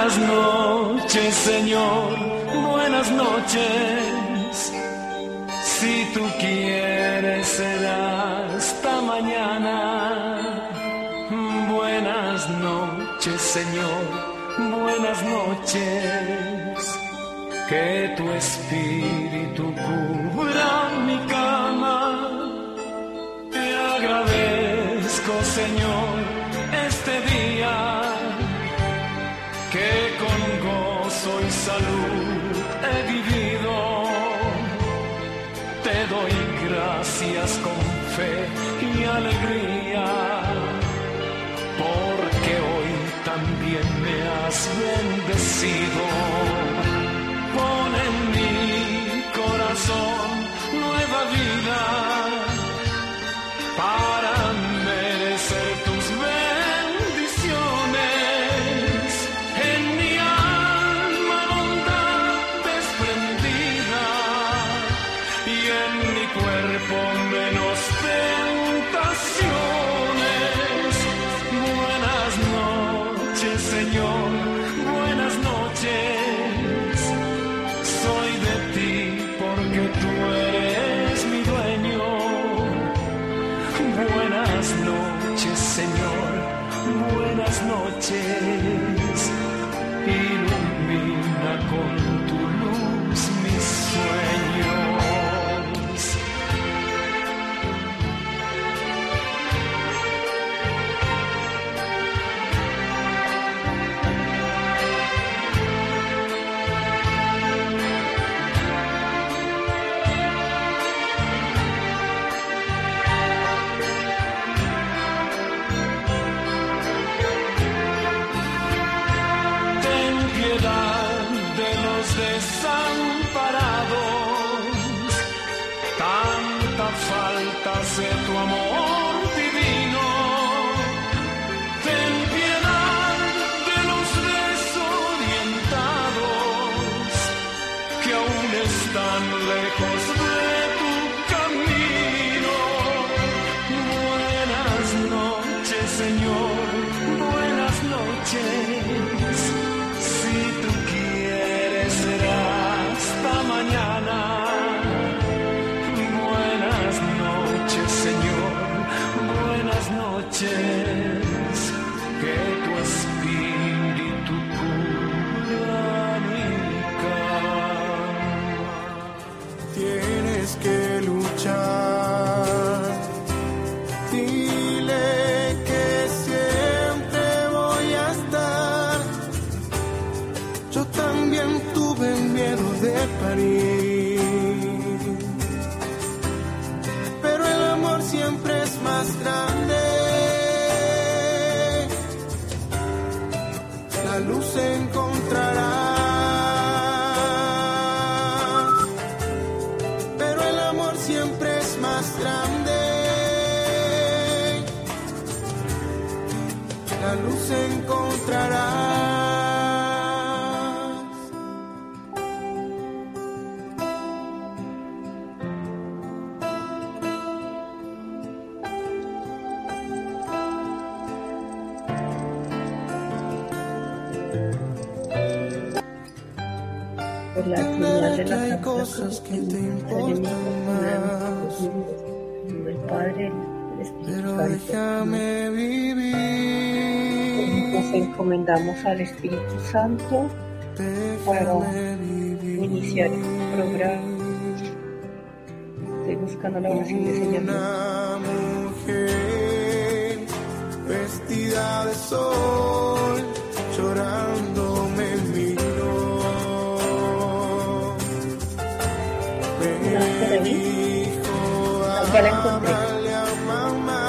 Buenas noches, Señor, buenas noches. Si tú quieres será hasta mañana. Buenas noches, Señor, buenas noches. Que tu espíritu cubra con fe y alegría, porque hoy también me has bendecido. Luz encontrarás. Encomendamos al Espíritu Santo para iniciar este programa. Estoy buscando la oración de Señor. Una mujer vestida de sol llorando me miró. Me dijo, Ya la encontré.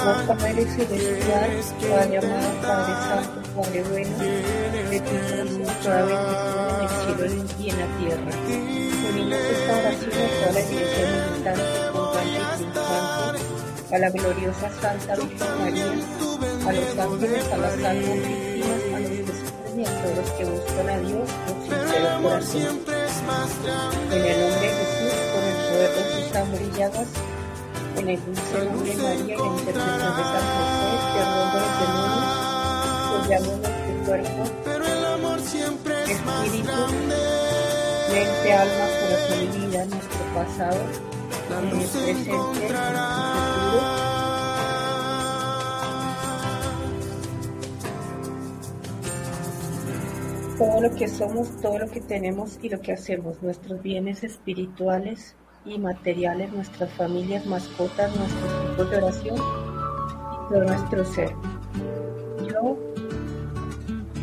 Nuestra Madre Celestial, Padre amado, Padre Santo, Padre bueno, de ti somos toda bendición en el cielo y en la tierra. Unimos esta oración a toda la iglesia militante, pujante y triunfante, a la gloriosa Santa Virgen María, a los ángeles, a las almas víctimas, a los que sufren y a todos los que buscan a Dios con el sincero corazón. En el nombre de Jesús, por el poder de sus llagas, en el dulce nombre de María y la intercesión de San José, perdón de los demonios, nuestro cuerpo Pero el amor siempre espíritu, mente, alma, corazón y vida, nuestro pasado, nuestro presente, futuro. todo lo que somos, todo lo que tenemos y lo que hacemos, nuestros bienes espirituales y materiales, nuestras familias, mascotas, nuestros tipos de oración y todo nuestro ser. Yo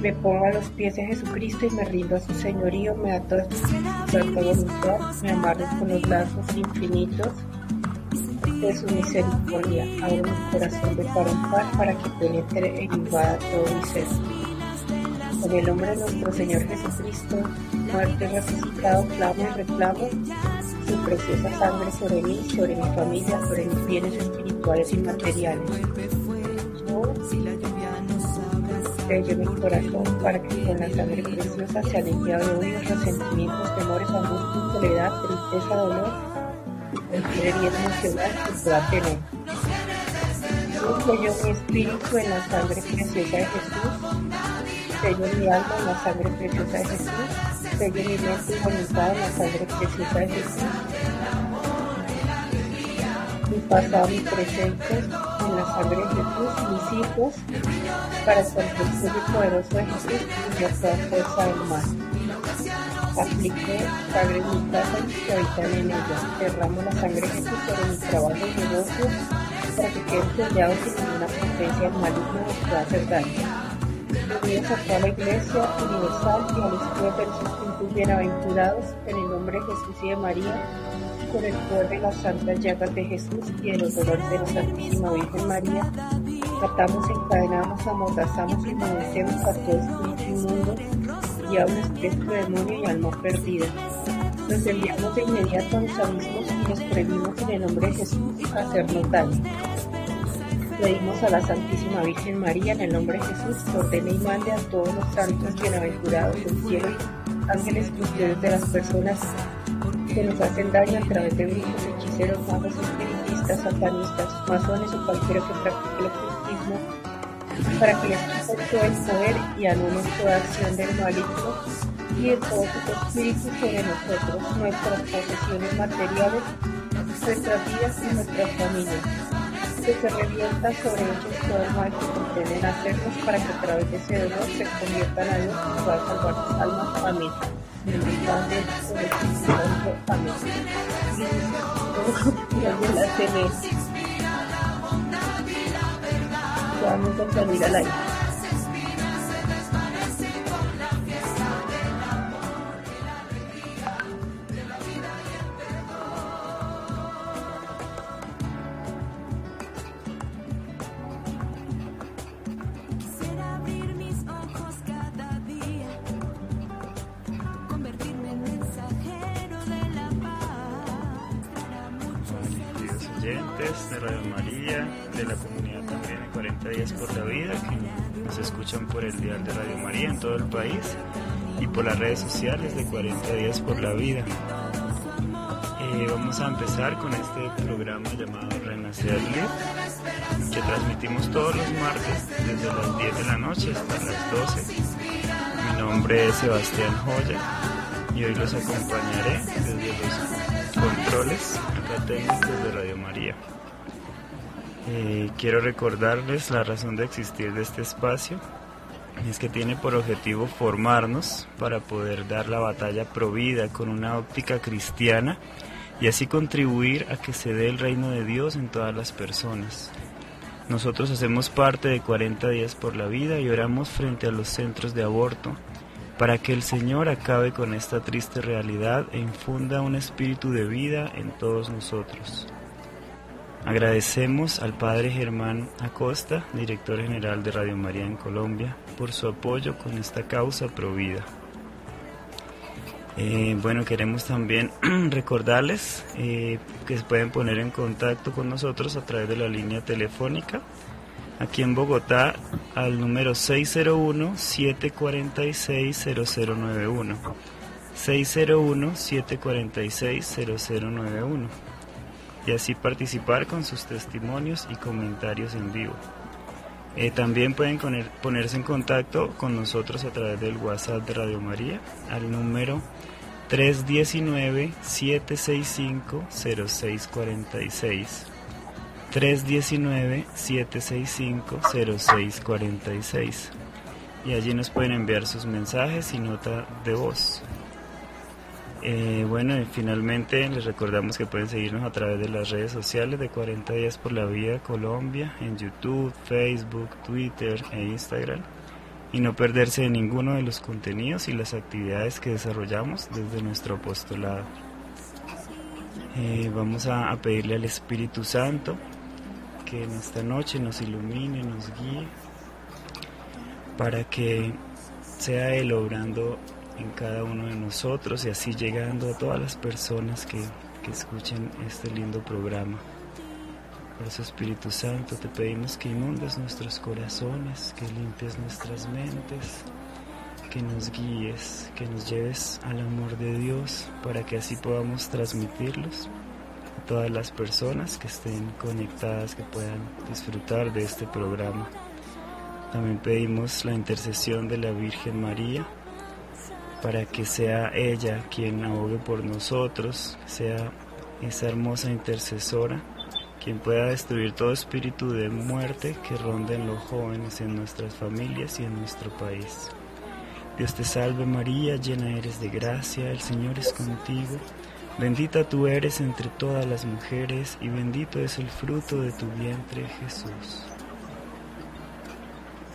me pongo a los pies de Jesucristo y me rindo a su señorío, me ato a su voluntad, me amarro con los lazos infinitos de su misericordia, abro mi corazón de par en par para que penetre e invada todo mi ser. Con el nombre de nuestro Señor Jesucristo, muerte resucitado, clamo y reclamo su preciosa sangre sobre mí, sobre mi familia, sobre mis bienes espirituales y materiales. Sello mi corazón para que con la sangre preciosa sea limpiado de odios, resentimientos, temores, angustia, soledad, tristeza, dolor, cualquier herida emocional que pueda tener. Sello mi espíritu en la sangre preciosa de Jesús. Sello mi alma en la sangre preciosa de Jesús, sello mi mente y voluntad en la sangre preciosa de Jesús, mi pasado y presente sangre de Jesús, mis hijos, para el control poderoso de Jesús y a toda fuerza del mal. Apliqué sangre en mi casa y que habitan en ella. Derramo la sangre de Jesús sobre mi trabajo y negocio para que queden sellados sin ninguna potencia maligna que pueda hacer daño unidos a toda la Iglesia universal y a los espíritus de bienaventurados, en el nombre de Jesús y de María, con el poder de las santas llagas de Jesús y de los dolores de la Santísima Virgen María, atamos, encadenamos, amordazamos y obedecemos a todo espíritu inmundo un espíritu de demonio y alma perdida. Nos enviamos de inmediato a los abismos y nos prohibimos en el nombre de Jesús a hacernos daño. Pedimos a la Santísima Virgen María, en el nombre de Jesús, que ordene y mande a todos los santos bienaventurados del cielo ángeles custodios de las personas que nos hacen daño a través de brujos, hechiceros, magos, espiritistas, satanistas, masones o cualquiera que practique el ocultismo, para que les quiten todo el poder y anulen toda acción del maligno y de todos sus espíritus sobre nosotros, nuestras posesiones materiales, nuestras vidas y nuestras familias que se revienta sobre ellos todo el mal que pretenden hacernos para que a través de ese dolor se conviertan a Dios y pueda salvar sus almas. Amén. En el Padre, por el Espíritu Santo. Amén. Vamos a salir al aire. Por el dial de Radio María en todo el país y por las redes sociales de 40 días por la vida. Eh, vamos a empezar con este programa llamado Renacerle, que transmitimos todos los martes desde las 10 de la noche hasta las 12. Mi nombre es Sebastián Joya y hoy los acompañaré desde los controles acá técnicos de Radio María. Eh, quiero recordarles la razón de existir de este espacio. Es que tiene por objetivo formarnos para poder dar la batalla provida con una óptica cristiana y así contribuir a que se dé el reino de Dios en todas las personas. Nosotros hacemos parte de 40 días por la vida y oramos frente a los centros de aborto para que el Señor acabe con esta triste realidad e infunda un espíritu de vida en todos nosotros. Agradecemos al Padre Germán Acosta, director general de Radio María en Colombia, por su apoyo con esta causa provida. Eh, bueno, queremos también recordarles eh, que se pueden poner en contacto con nosotros a través de la línea telefónica aquí en Bogotá al número 601-746-0091. 601-746-0091 y así participar con sus testimonios y comentarios en vivo. Eh, también pueden ponerse en contacto con nosotros a través del WhatsApp de Radio María al número 319-765-0646. 319-765-0646. Y allí nos pueden enviar sus mensajes y nota de voz. Eh, bueno, y finalmente les recordamos que pueden seguirnos a través de las redes sociales de 40 días por la vida Colombia, en YouTube, Facebook, Twitter e Instagram, y no perderse de ninguno de los contenidos y las actividades que desarrollamos desde nuestro apostolado. Eh, vamos a, pedirle al Espíritu Santo que en esta noche nos ilumine, nos guíe, para que sea Él obrando en cada uno de nosotros y así llegando a todas las personas que, que escuchen este lindo programa. Por eso Espíritu Santo te pedimos que inundes nuestros corazones, que limpies nuestras mentes, que nos guíes, que nos lleves al amor de Dios para que así podamos transmitirlos a todas las personas que estén conectadas, que puedan disfrutar de este programa. También pedimos la intercesión de la Virgen María para que sea ella quien abogue por nosotros, sea esa hermosa intercesora quien pueda destruir todo espíritu de muerte que ronde en los jóvenes, en nuestras familias y en nuestro país. Dios te salve María, llena eres de gracia, el Señor es contigo, bendita tú eres entre todas las mujeres y bendito es el fruto de tu vientre Jesús.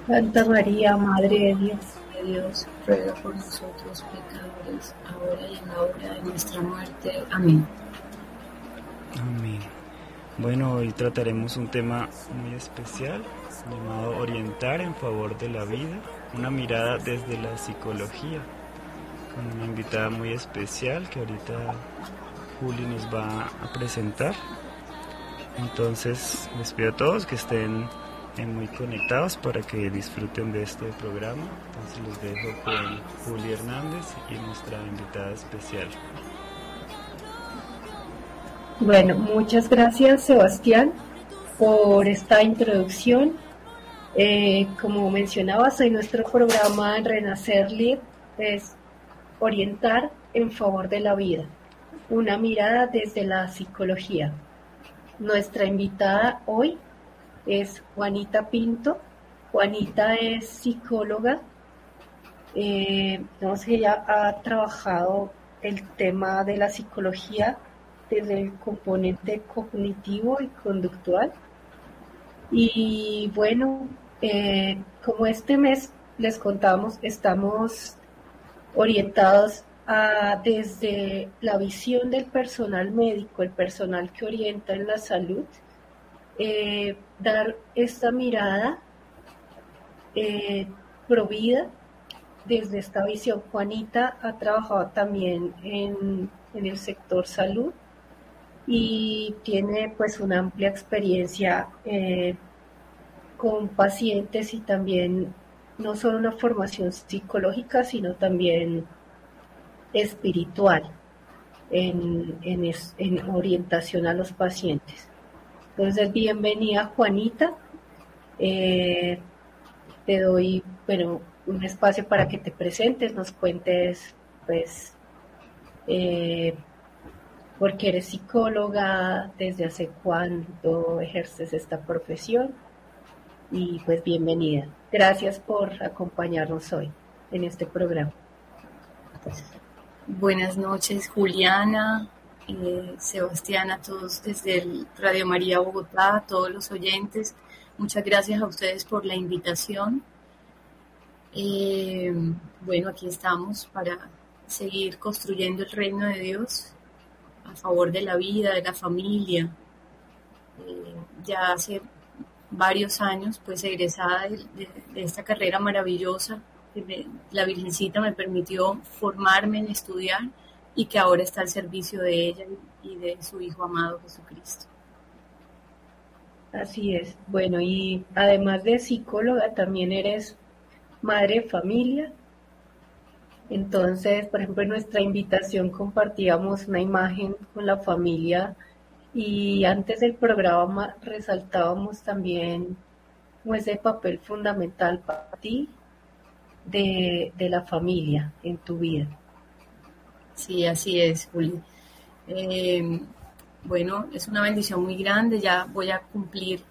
Santa María, Madre de Dios Dios, ruega por nosotros pecadores, ahora y en la hora de nuestra muerte. Amén. Amén. Bueno, hoy trataremos un tema muy especial llamado Orientar en favor de la vida, una mirada desde la psicología, con una invitada muy especial que ahorita Juli nos va a presentar. Entonces, les pido a todos que estén muy conectados para que disfruten de este programa. Entonces los dejo con Juli Hernández y nuestra invitada especial. Bueno, muchas gracias Sebastián por esta introducción. Eh, como mencionaba, soy nuestro programa Renacer Live es orientar en favor de la vida, una mirada desde la psicología. Nuestra invitada hoy es Juanita Pinto. Juanita es psicóloga. Eh, ella ha trabajado el tema de la psicología desde el componente cognitivo y conductual. Y bueno, eh, como este mes les contamos, estamos orientados a, desde la visión del personal médico, el personal que orienta en la salud, eh, dar esta mirada eh, provida desde esta visión. Juanita ha trabajado también en, el sector salud y tiene pues una amplia experiencia eh, con pacientes y también no solo una formación psicológica, sino también espiritual en, en orientación a los pacientes. Entonces, bienvenida Juanita. Eh, te doy, bueno, un espacio para que te presentes, nos cuentes, pues, eh, porque eres psicóloga, desde hace cuándo ejerces esta profesión y pues bienvenida. Gracias por acompañarnos hoy en este programa. Buenas noches, Juliana, eh, Sebastián, a todos desde el Radio María Bogotá, a todos los oyentes. Muchas gracias a ustedes por la invitación. Eh, bueno, aquí estamos para seguir construyendo el reino de Dios a favor de la vida, de la familia. Eh, ya hace varios años, pues egresada de, esta carrera maravillosa, la Virgencita me permitió formarme en estudiar y que ahora está al servicio de ella y de su Hijo amado Jesucristo. Así es. Bueno, y además de psicóloga, también eres madre de familia. Entonces, por ejemplo, en nuestra invitación compartíamos una imagen con la familia y antes del programa resaltábamos también ese papel fundamental para ti de, la familia en tu vida. Sí, así es, Juli. Eh, bueno, es una bendición muy grande, ya voy a cumplir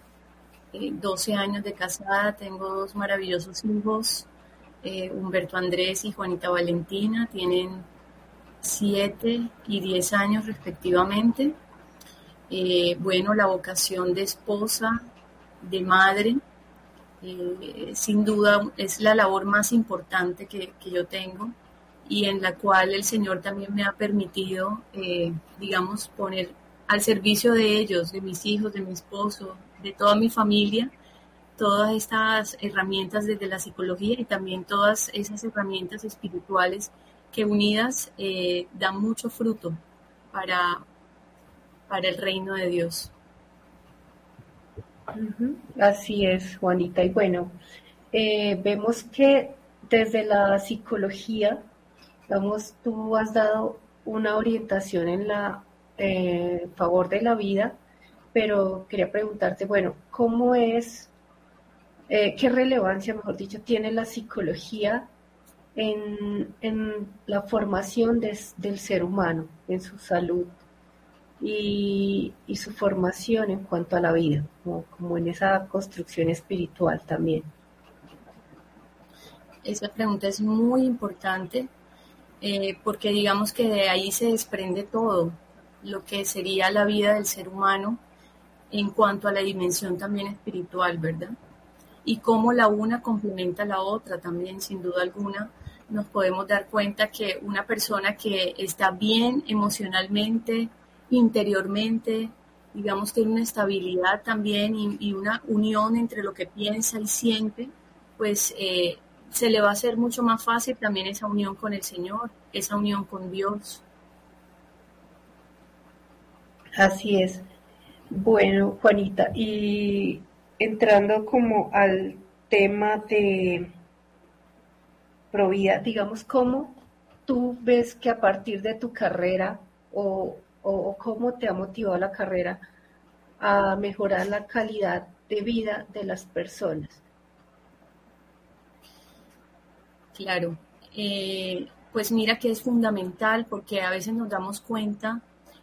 12 eh, años de casada, tengo dos maravillosos hijos, eh, Humberto Andrés y Juanita Valentina, tienen 7 y 10 años respectivamente. Eh, bueno, la vocación de esposa, de madre, sin duda es la labor más importante que, yo tengo y en la cual el Señor también me ha permitido, digamos, poner al servicio de ellos, de mis hijos, de mi esposo, de toda mi familia todas estas herramientas desde la psicología y también todas esas herramientas espirituales que unidas eh, dan mucho fruto para, para el reino de Dios. Así es, Juanita. Y bueno, eh, vemos que desde la psicología, tú has dado una orientación en la eh, favor de la vida pero quería preguntarte, bueno, ¿cómo es, eh, qué relevancia, mejor dicho, tiene la psicología en, la formación del ser humano, en su salud y, su formación en cuanto a la vida, como, en esa construcción espiritual también? Esa pregunta es muy importante eh, porque digamos que de ahí se desprende todo lo que sería la vida del ser humano en cuanto a la dimensión también espiritual, ¿verdad? Y cómo la una complementa la otra también, sin duda alguna, nos podemos dar cuenta que una persona que está bien emocionalmente, interiormente, digamos, tiene una estabilidad también y, una unión entre lo que piensa y siente, pues eh, se le va a hacer mucho más fácil también esa unión con el Señor, esa unión con Dios. Así es. Bueno, Juanita, y entrando como al tema de Provida, digamos, ¿cómo tú ves que a partir de tu carrera o, o cómo te ha motivado la carrera a mejorar la calidad de vida de las personas? Claro, eh, pues mira que es fundamental porque a veces nos damos cuenta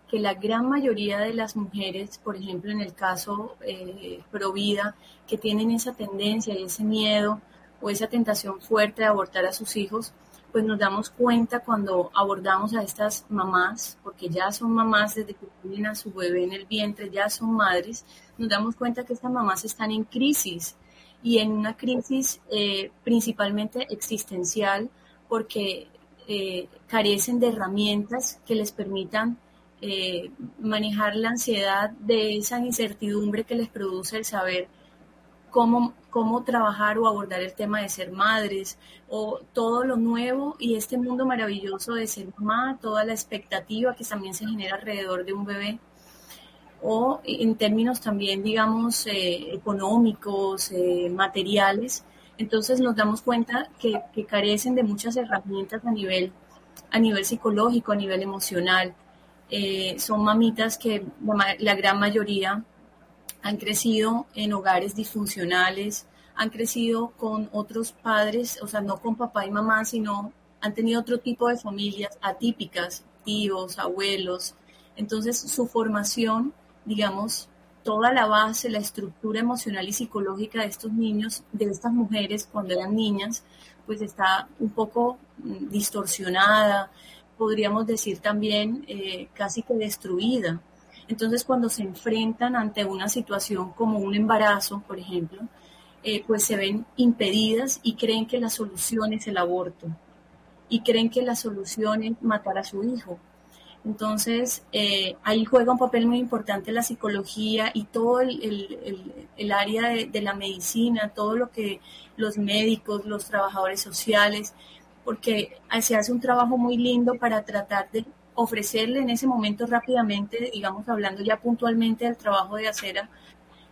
que la gran mayoría de las mujeres, por ejemplo en el caso eh, Provida, que tienen esa tendencia y ese miedo o esa tentación fuerte de abortar a sus hijos, pues nos damos cuenta cuando abordamos a estas mamás, porque ya son mamás desde que tienen a su bebé en el vientre, ya son madres, nos damos cuenta que estas mamás están en crisis y en una crisis eh, principalmente existencial porque eh, carecen de herramientas que les permitan eh, manejar la ansiedad de esa incertidumbre que les produce el saber cómo, cómo trabajar o abordar el tema de ser madres o todo lo nuevo y este mundo maravilloso de ser mamá, toda la expectativa que también se genera alrededor de un bebé o en términos también, digamos, eh, económicos, eh, materiales. Entonces nos damos cuenta que, que, carecen de muchas herramientas a nivel, a nivel psicológico, a nivel emocional. Eh, son mamitas que la, gran mayoría han crecido en hogares disfuncionales, han crecido con otros padres, o sea, no con papá y mamá, sino han tenido otro tipo de familias atípicas, tíos, abuelos. Entonces, su formación, digamos, toda la base, la estructura emocional y psicológica de estos niños, de estas mujeres cuando eran niñas, pues está un poco mm, distorsionada, podríamos decir también eh, casi que destruida. Entonces, cuando se enfrentan ante una situación como un embarazo, por ejemplo, eh, pues se ven impedidas y creen que la solución es el aborto y creen que la solución es matar a su hijo. Entonces, eh, ahí juega un papel muy importante la psicología y todo el, área de, de, la medicina, todo lo que los médicos, los trabajadores sociales, porque se hace un trabajo muy lindo para tratar de ofrecerle en ese momento rápidamente, digamos hablando ya puntualmente del trabajo de acera,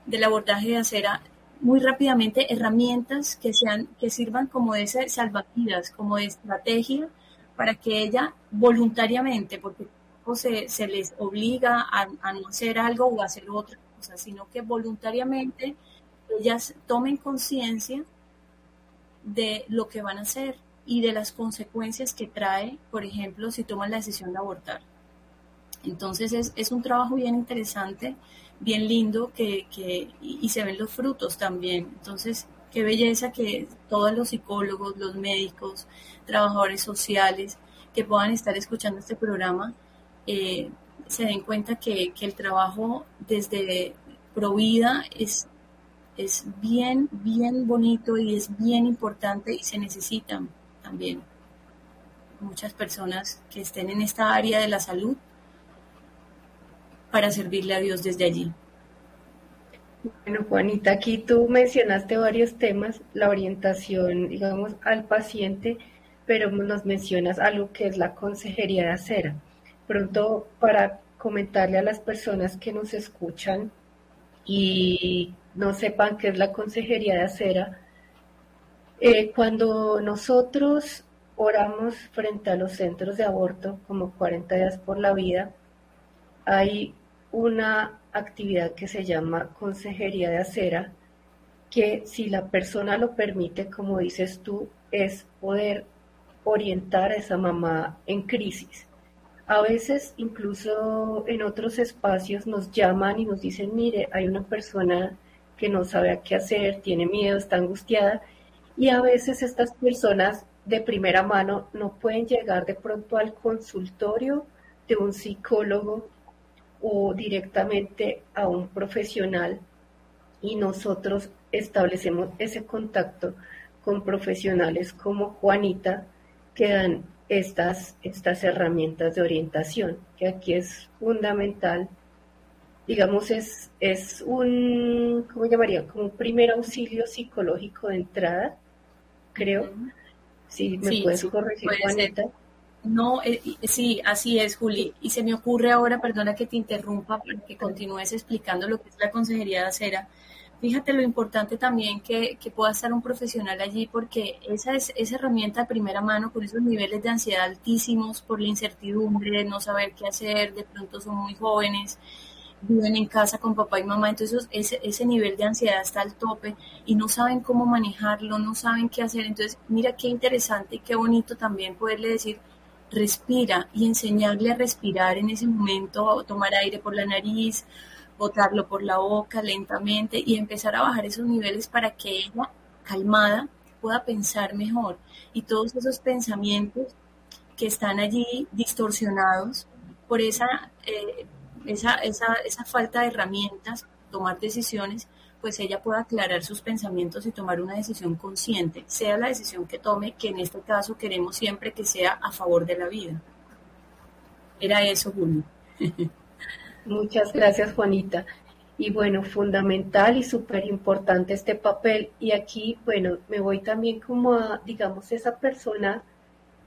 del abordaje de acera, muy rápidamente herramientas que sean, que sirvan como de salvavidas, como de estrategia para que ella voluntariamente, porque se, se les obliga a, no hacer algo o a hacer otra cosa, sino que voluntariamente ellas tomen conciencia de lo que van a hacer y de las consecuencias que trae, por ejemplo, si toman la decisión de abortar. Entonces es, un trabajo bien interesante, bien lindo que, que, y se ven los frutos también. Entonces, qué belleza que todos los psicólogos, los médicos, trabajadores sociales que puedan estar escuchando este programa eh, se den cuenta que, que, el trabajo desde Provida es, es bien, bien bonito y es bien importante y se necesitan también muchas personas que estén en esta área de la salud para servirle a Dios desde allí. Bueno, Juanita, aquí tú mencionaste varios temas, la orientación, digamos, al paciente, pero nos mencionas algo que es la consejería de acera. Pronto, para comentarle a las personas que nos escuchan y no sepan qué es la consejería de acera, eh, cuando nosotros oramos frente a los centros de aborto, como 40 días por la vida, hay una actividad que se llama consejería de acera, que si la persona lo permite, como dices tú, es poder orientar a esa mamá en crisis. A veces, incluso en otros espacios, nos llaman y nos dicen, mire, hay una persona que no sabe qué hacer, tiene miedo, está angustiada, y a veces estas personas de primera mano no pueden llegar de pronto al consultorio de un psicólogo o directamente a un profesional y nosotros establecemos ese contacto con profesionales como Juanita que dan estas, estas herramientas de orientación, que aquí es fundamental. Digamos, es, es un, ¿cómo llamaría? Como un primer auxilio psicológico de entrada, creo. Si me puedes corregir, Juanita. No, eh, sí, así es, Juli. Y se me ocurre ahora, perdona que te interrumpa, para que continúes explicando lo que es la consejería de acera. Fíjate lo importante también que, que pueda estar un profesional allí, porque esa es esa herramienta de primera mano con esos niveles de ansiedad altísimos por la incertidumbre, no saber qué hacer, de pronto son muy jóvenes, viven en casa con papá y mamá, entonces ese, ese nivel de ansiedad está al tope y no saben cómo manejarlo, no saben qué hacer. Entonces, mira qué interesante y qué bonito también poderle decir, respira y enseñarle a respirar en ese momento, tomar aire por la nariz, botarlo por la boca lentamente y empezar a bajar esos niveles para que ella, calmada, pueda pensar mejor. Y todos esos pensamientos que están allí distorsionados por esa, eh, esa, esa, esa falta de herramientas, tomar decisiones, pues ella pueda aclarar sus pensamientos y tomar una decisión consciente, sea la decisión que tome, que en este caso queremos siempre que sea a favor de la vida. Era eso, Julio. Muchas gracias, Juanita. Y bueno, fundamental y súper importante este papel. Y aquí, bueno, me voy también como a, digamos, esa persona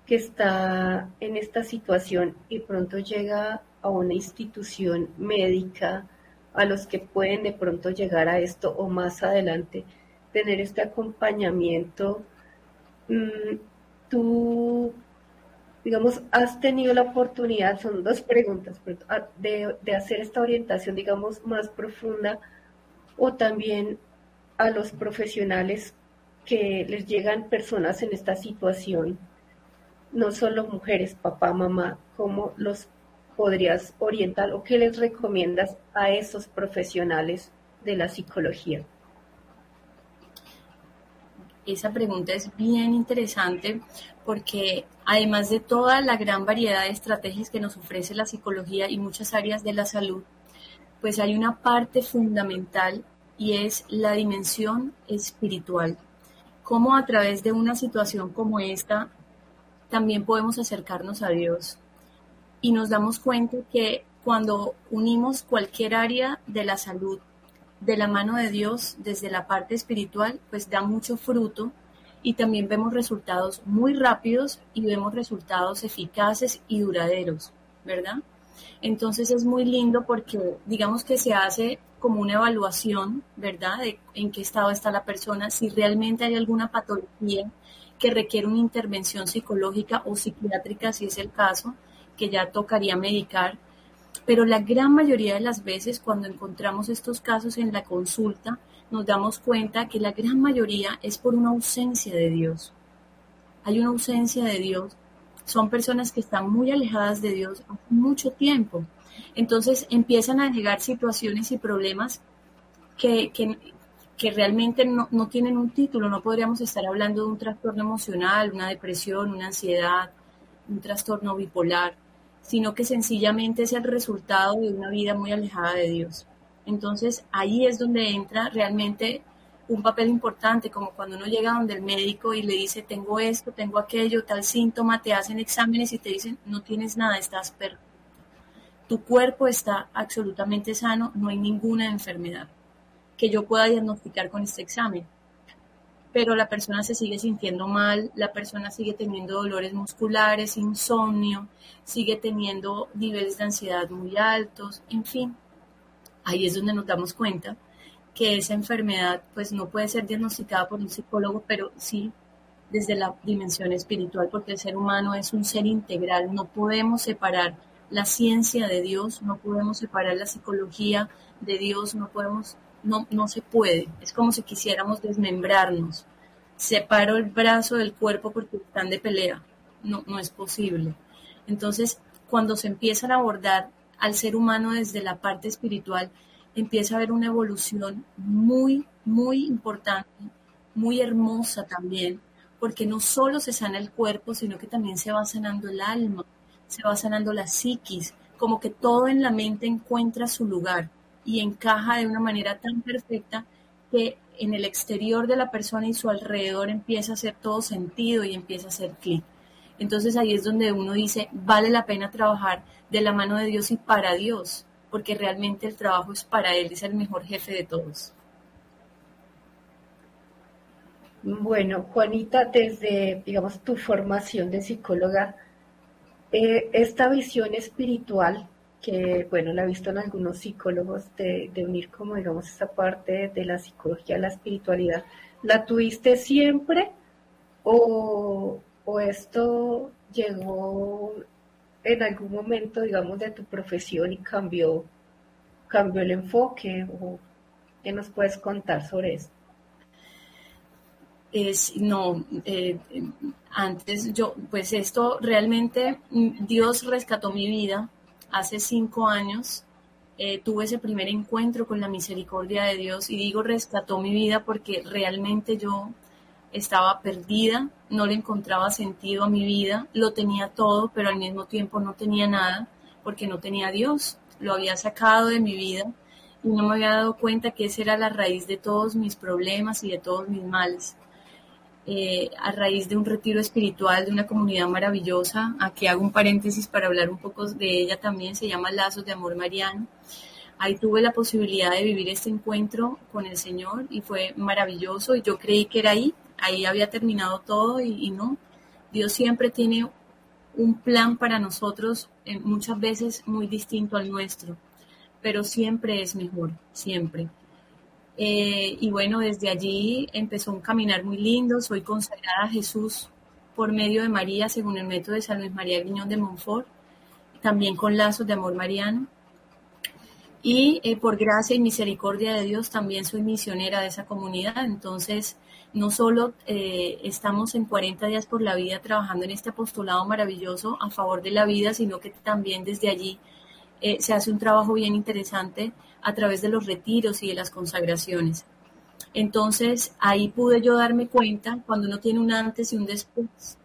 que está en esta situación y pronto llega a una institución médica, a los que pueden de pronto llegar a esto o más adelante tener este acompañamiento. Mm, tú, digamos, has tenido la oportunidad, son dos preguntas, ah, de, de hacer esta orientación, digamos, más profunda o también a los profesionales que les llegan personas en esta situación, no solo mujeres, papá, mamá, como los podrías orientar o qué les recomiendas a esos profesionales de la psicología? Esa pregunta es bien interesante porque además de toda la gran variedad de estrategias que nos ofrece la psicología y muchas áreas de la salud, pues hay una parte fundamental y es la dimensión espiritual. Cómo a través de una situación como esta también podemos acercarnos a Dios y nos damos cuenta que cuando unimos cualquier área de la salud de la mano de Dios desde la parte espiritual, pues da mucho fruto y también vemos resultados muy rápidos y vemos resultados eficaces y duraderos, ¿verdad? Entonces es muy lindo porque digamos que se hace como una evaluación, ¿verdad? De en qué estado está la persona, si realmente hay alguna patología que requiere una intervención psicológica o psiquiátrica, si es el caso, que ya tocaría medicar, pero la gran mayoría de las veces cuando encontramos estos casos en la consulta, nos damos cuenta que la gran mayoría es por una ausencia de Dios. Hay una ausencia de Dios. Son personas que están muy alejadas de Dios hace mucho tiempo. Entonces empiezan a llegar situaciones y problemas que, que, realmente no, no tienen un título. No podríamos estar hablando de un trastorno emocional, una depresión, una ansiedad, un trastorno bipolar, sino que sencillamente es el resultado de una vida muy alejada de Dios. Entonces ahí es donde entra realmente un papel importante, como cuando uno llega donde el médico y le dice, tengo esto, tengo aquello, tal síntoma, te hacen exámenes y te dicen, no tienes nada, estás perfecto. Tu cuerpo está absolutamente sano, no hay ninguna enfermedad que yo pueda diagnosticar con este examen. Pero la persona se sigue sintiendo mal, la persona sigue teniendo dolores musculares, insomnio, sigue teniendo niveles de ansiedad muy altos, en fin, ahí es donde nos damos cuenta que esa enfermedad pues no puede ser diagnosticada por un psicólogo, pero sí desde la dimensión espiritual, porque el ser humano es un ser integral, no podemos separar la ciencia de Dios, no podemos separar la psicología de Dios, no podemos, no, no se puede, es como si quisiéramos desmembrarnos, separo el brazo del cuerpo porque están de pelea, no, no es posible. Entonces, cuando se empiezan a abordar al ser humano desde la parte espiritual, empieza a haber una evolución muy, muy importante, muy hermosa también, porque no solo se sana el cuerpo, sino que también se va sanando el alma, se va sanando la psiquis, como que todo en la mente encuentra su lugar y encaja de una manera tan perfecta que en el exterior de la persona y su alrededor empieza a hacer todo sentido y empieza a hacer clic. Entonces ahí es donde uno dice, vale la pena trabajar de la mano de Dios y para Dios, porque realmente el trabajo es para Él, es el mejor jefe de todos. Bueno, Juanita, desde, digamos, tu formación de psicóloga, eh, esta visión espiritual, que, bueno, la he visto en algunos psicólogos, de, de unir como, digamos, esa parte de la psicología a la espiritualidad, ¿la tuviste siempre o, o esto llegó en algún momento, digamos, de tu profesión y cambió, cambió el enfoque? ¿O ¿Qué nos puedes contar sobre eso? Es, no, eh, antes yo, pues esto realmente, mm, Dios rescató mi vida hace cinco años. Eh, tuve ese primer encuentro con la misericordia de Dios y digo rescató mi vida porque realmente yo estaba perdida, no le encontraba sentido a mi vida, lo tenía todo, pero al mismo tiempo no tenía nada porque no tenía a Dios, lo había sacado de mi vida y no me había dado cuenta que esa era la raíz de todos mis problemas y de todos mis males. Eh, a raíz de un retiro espiritual de una comunidad maravillosa, aquí hago un paréntesis para hablar un poco de ella también, se llama Lazos de Amor Mariano. Ahí tuve la posibilidad de vivir este encuentro con el Señor y fue maravilloso y yo creí que era ahí, ahí había terminado todo y, no. Dios siempre tiene un plan para nosotros, muchas veces muy distinto al nuestro, pero siempre es mejor, siempre. Eh, y bueno, desde allí empezó un caminar muy lindo, soy consagrada a Jesús por medio de María, según el método de San Luis María Guiñón de Montfort, también con lazos de amor mariano. Y eh, por gracia y misericordia de Dios también soy misionera de esa comunidad, entonces no solo eh, estamos en 40 días por la vida trabajando en este apostolado maravilloso a favor de la vida, sino que también desde allí se hace un trabajo bien interesante a través de los retiros y de las consagraciones. Entonces ahí pude yo darme cuenta cuando uno tiene un antes y un después.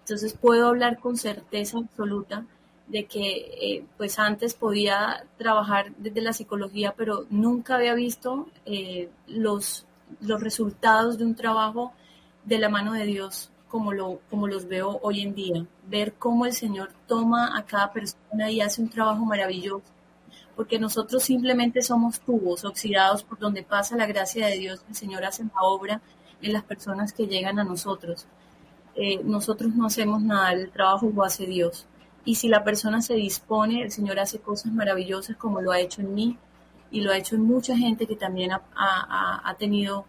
Entonces puedo hablar con certeza absoluta de que eh, pues antes podía trabajar desde la psicología, pero nunca había visto los los resultados de un trabajo de la mano de Dios como, lo, como los veo hoy en día. Ver cómo el Señor toma a cada persona y hace un trabajo maravilloso. Porque nosotros simplemente somos tubos oxidados por donde pasa la gracia de Dios. El Señor hace la obra en las personas que llegan a nosotros. Eh, nosotros no hacemos nada, el trabajo lo hace Dios. Y si la persona se dispone, el Señor hace cosas maravillosas como lo ha hecho en mí, y lo ha hecho en mucha gente que también ha, tenido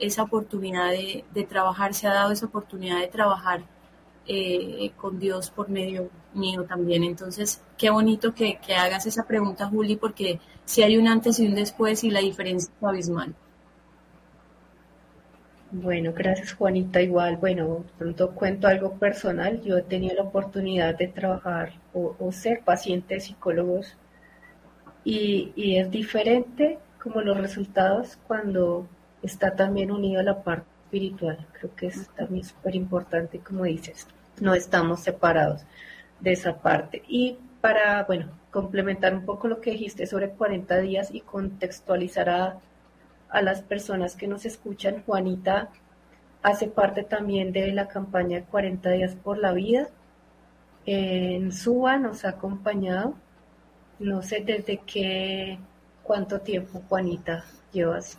esa oportunidad de, trabajar, se ha dado esa oportunidad de trabajar eh, con Dios por medio mío también. Entonces, qué bonito que, hagas esa pregunta, Juli, porque si hay un antes y un después y la diferencia es abismal. Bueno, gracias Juanita. Igual, bueno, pronto cuento algo personal. Yo he tenido la oportunidad de trabajar o, ser paciente de psicólogos y, y, es diferente como los resultados cuando está también unido a la parte espiritual. Creo que es también súper importante, como dices, no estamos separados de esa parte. Y para, bueno, complementar un poco lo que dijiste sobre 40 días y contextualizar a, las personas que nos escuchan, Juanita hace parte también de la campaña de 40 días por la vida. En SUA nos ha acompañado, no sé desde qué, cuánto tiempo, Juanita, llevas.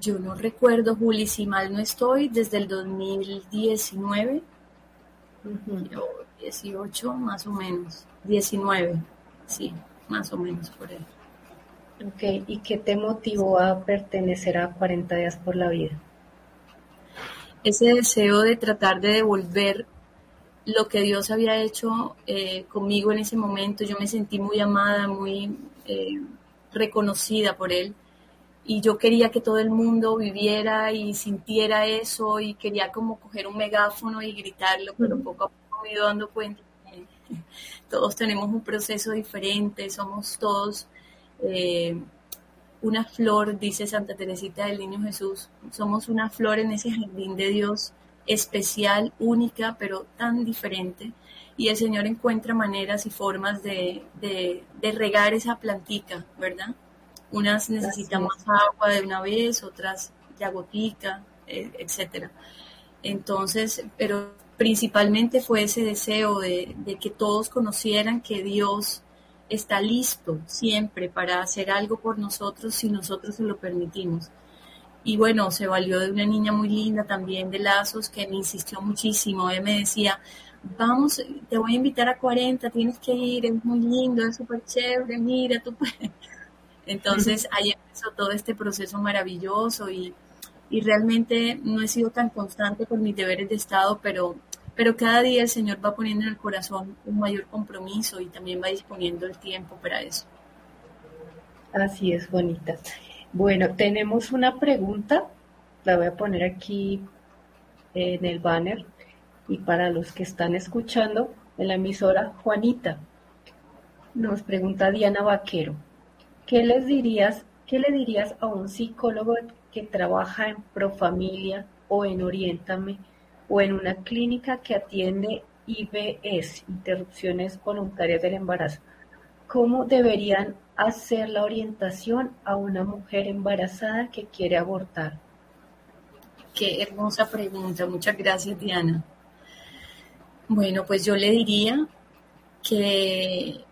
Yo no recuerdo, Juli, si mal no estoy, desde el 2019, 18 más o menos, 19. Sí, más o menos por ahí. Ok, ¿y qué te motivó a pertenecer a 40 días por la vida? Ese deseo de tratar de devolver lo que Dios había hecho eh, conmigo en ese momento. Yo me sentí muy amada, muy eh, reconocida por Él. Y yo quería que todo el mundo viviera y sintiera eso y quería como coger un megáfono y gritarlo, pero poco a poco me he ido dando cuenta todos tenemos un proceso diferente, somos todos eh, una flor, dice Santa Teresita del Niño Jesús, somos una flor en ese jardín de Dios especial, única, pero tan diferente. Y el Señor encuentra maneras y formas de, regar esa plantica, ¿verdad? Unas necesitan más agua de una vez, otras ya gotica, eh, etcétera. Entonces, pero principalmente fue ese deseo de, que todos conocieran que Dios está listo siempre para hacer algo por nosotros si nosotros se lo permitimos. Y bueno, se valió de una niña muy linda también de Lazos que me insistió muchísimo. Ella me decía, vamos, te voy a invitar a 40, tienes que ir, es muy lindo, es súper chévere, mira, tú Entonces ahí empezó todo este proceso maravilloso y, y realmente no he sido tan constante con mis deberes de Estado, pero, pero cada día el Señor va poniendo en el corazón un mayor compromiso y también va disponiendo el tiempo para eso. Así es, bonita. Bueno, tenemos una pregunta, la voy a poner aquí en el banner y para los que están escuchando en la emisora, Juanita, nos pregunta Diana Vaquero, ¿qué les dirías, qué le dirías a un psicólogo que trabaja en Profamilia o en Oriéntame o en una clínica que atiende IBS, interrupciones voluntarias del embarazo. ¿Cómo deberían hacer la orientación a una mujer embarazada que quiere abortar? Qué hermosa pregunta, muchas gracias Diana. Bueno, pues yo le diría que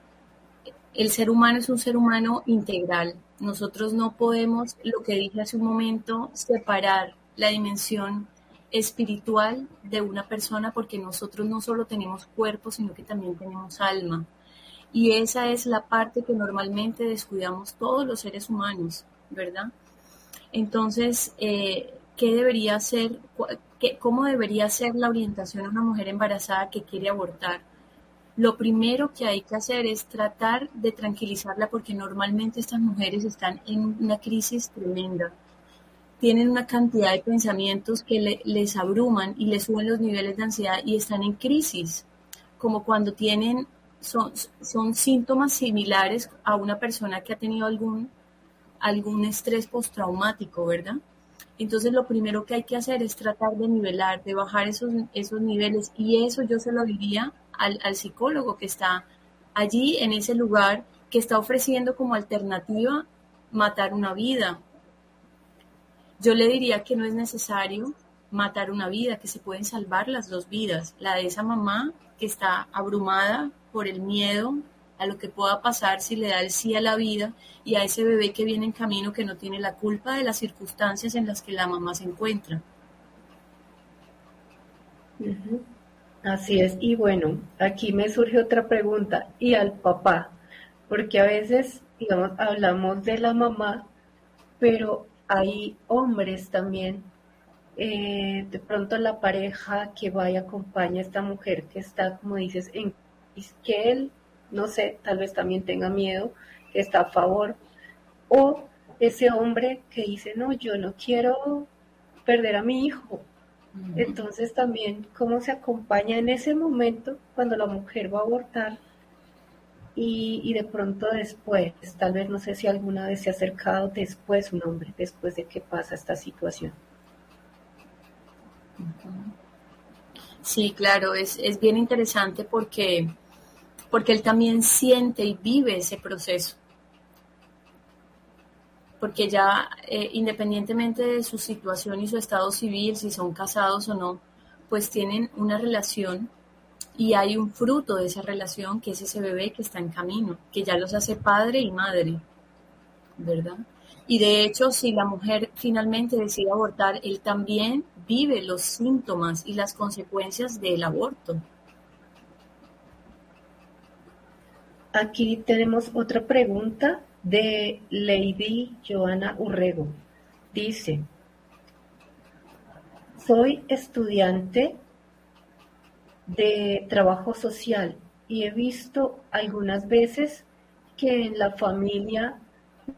el ser humano es un ser humano integral, nosotros no podemos, lo que dije hace un momento, separar la dimensión espiritual de una persona porque nosotros no solo tenemos cuerpo, sino que también tenemos alma. Y esa es la parte que normalmente descuidamos todos los seres humanos, ¿verdad? Entonces, eh, ¿qué debería ser, cómo debería ser la orientación a una mujer embarazada que quiere abortar? Lo primero que hay que hacer es tratar de tranquilizarla porque normalmente estas mujeres están en una crisis tremenda. Tienen una cantidad de pensamientos que les abruman y les suben los niveles de ansiedad y están en crisis, como cuando tienen, son, son síntomas similares a una persona que ha tenido algún, algún estrés postraumático, ¿verdad? Entonces lo primero que hay que hacer es tratar de nivelar, de bajar esos, esos niveles y eso yo se lo diría al, psicólogo que está allí en ese lugar, que está ofreciendo como alternativa matar una vida. Yo le diría que no es necesario matar una vida, que se pueden salvar las dos vidas, la de esa mamá que está abrumada por el miedo a lo que pueda pasar si le da el sí a la vida y a ese bebé que viene en camino que no tiene la culpa de las circunstancias en las que la mamá se encuentra. Así es, y bueno, aquí me surge otra pregunta, ¿y al papá? Porque a veces, digamos, hablamos de la mamá, pero hay hombres también, eh, de pronto la pareja que va y acompaña a esta mujer que está, como dices, en que él, no sé, tal vez también tenga miedo, que está a favor, o ese hombre que dice, no, yo no quiero perder a mi hijo. Entonces también cómo se acompaña en ese momento cuando la mujer va a abortar y, de pronto después, tal vez no sé si alguna vez se ha acercado después un hombre, después de que pasa esta situación. Sí, claro, es, es bien interesante porque, porque él también siente y vive ese proceso. Porque ya, eh, independientemente de su situación y su estado civil, si son casados o no, pues tienen una relación y hay un fruto de esa relación que es ese bebé que está en camino, que ya los hace padre y madre, ¿verdad? Y de hecho, si la mujer finalmente decide abortar, él también vive los síntomas y las consecuencias del aborto. Aquí tenemos otra pregunta de Lady Joana Urrego. Dice, soy estudiante de trabajo social y he visto algunas veces que en la familia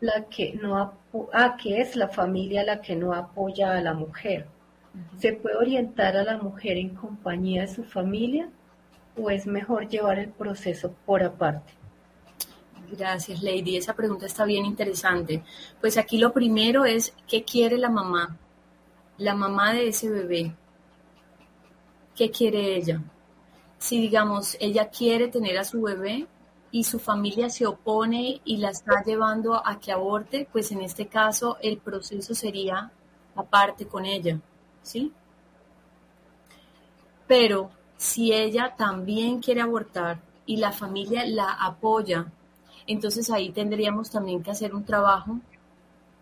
la que no ah, que es la familia la que no apoya a la mujer. ¿Se puede orientar a la mujer en compañía de su familia o es mejor llevar el proceso por aparte? Gracias, Lady. Esa pregunta está bien interesante. Pues aquí lo primero es, ¿qué quiere la mamá? La mamá de ese bebé. ¿Qué quiere ella? si digamos ella quiere tener a su bebé y su familia se opone y la está llevando a que aborte, pues en este caso el proceso sería aparte con ella, ¿sí? Pero si ella también quiere abortar y la familia la apoya, entonces ahí tendríamos también que hacer un trabajo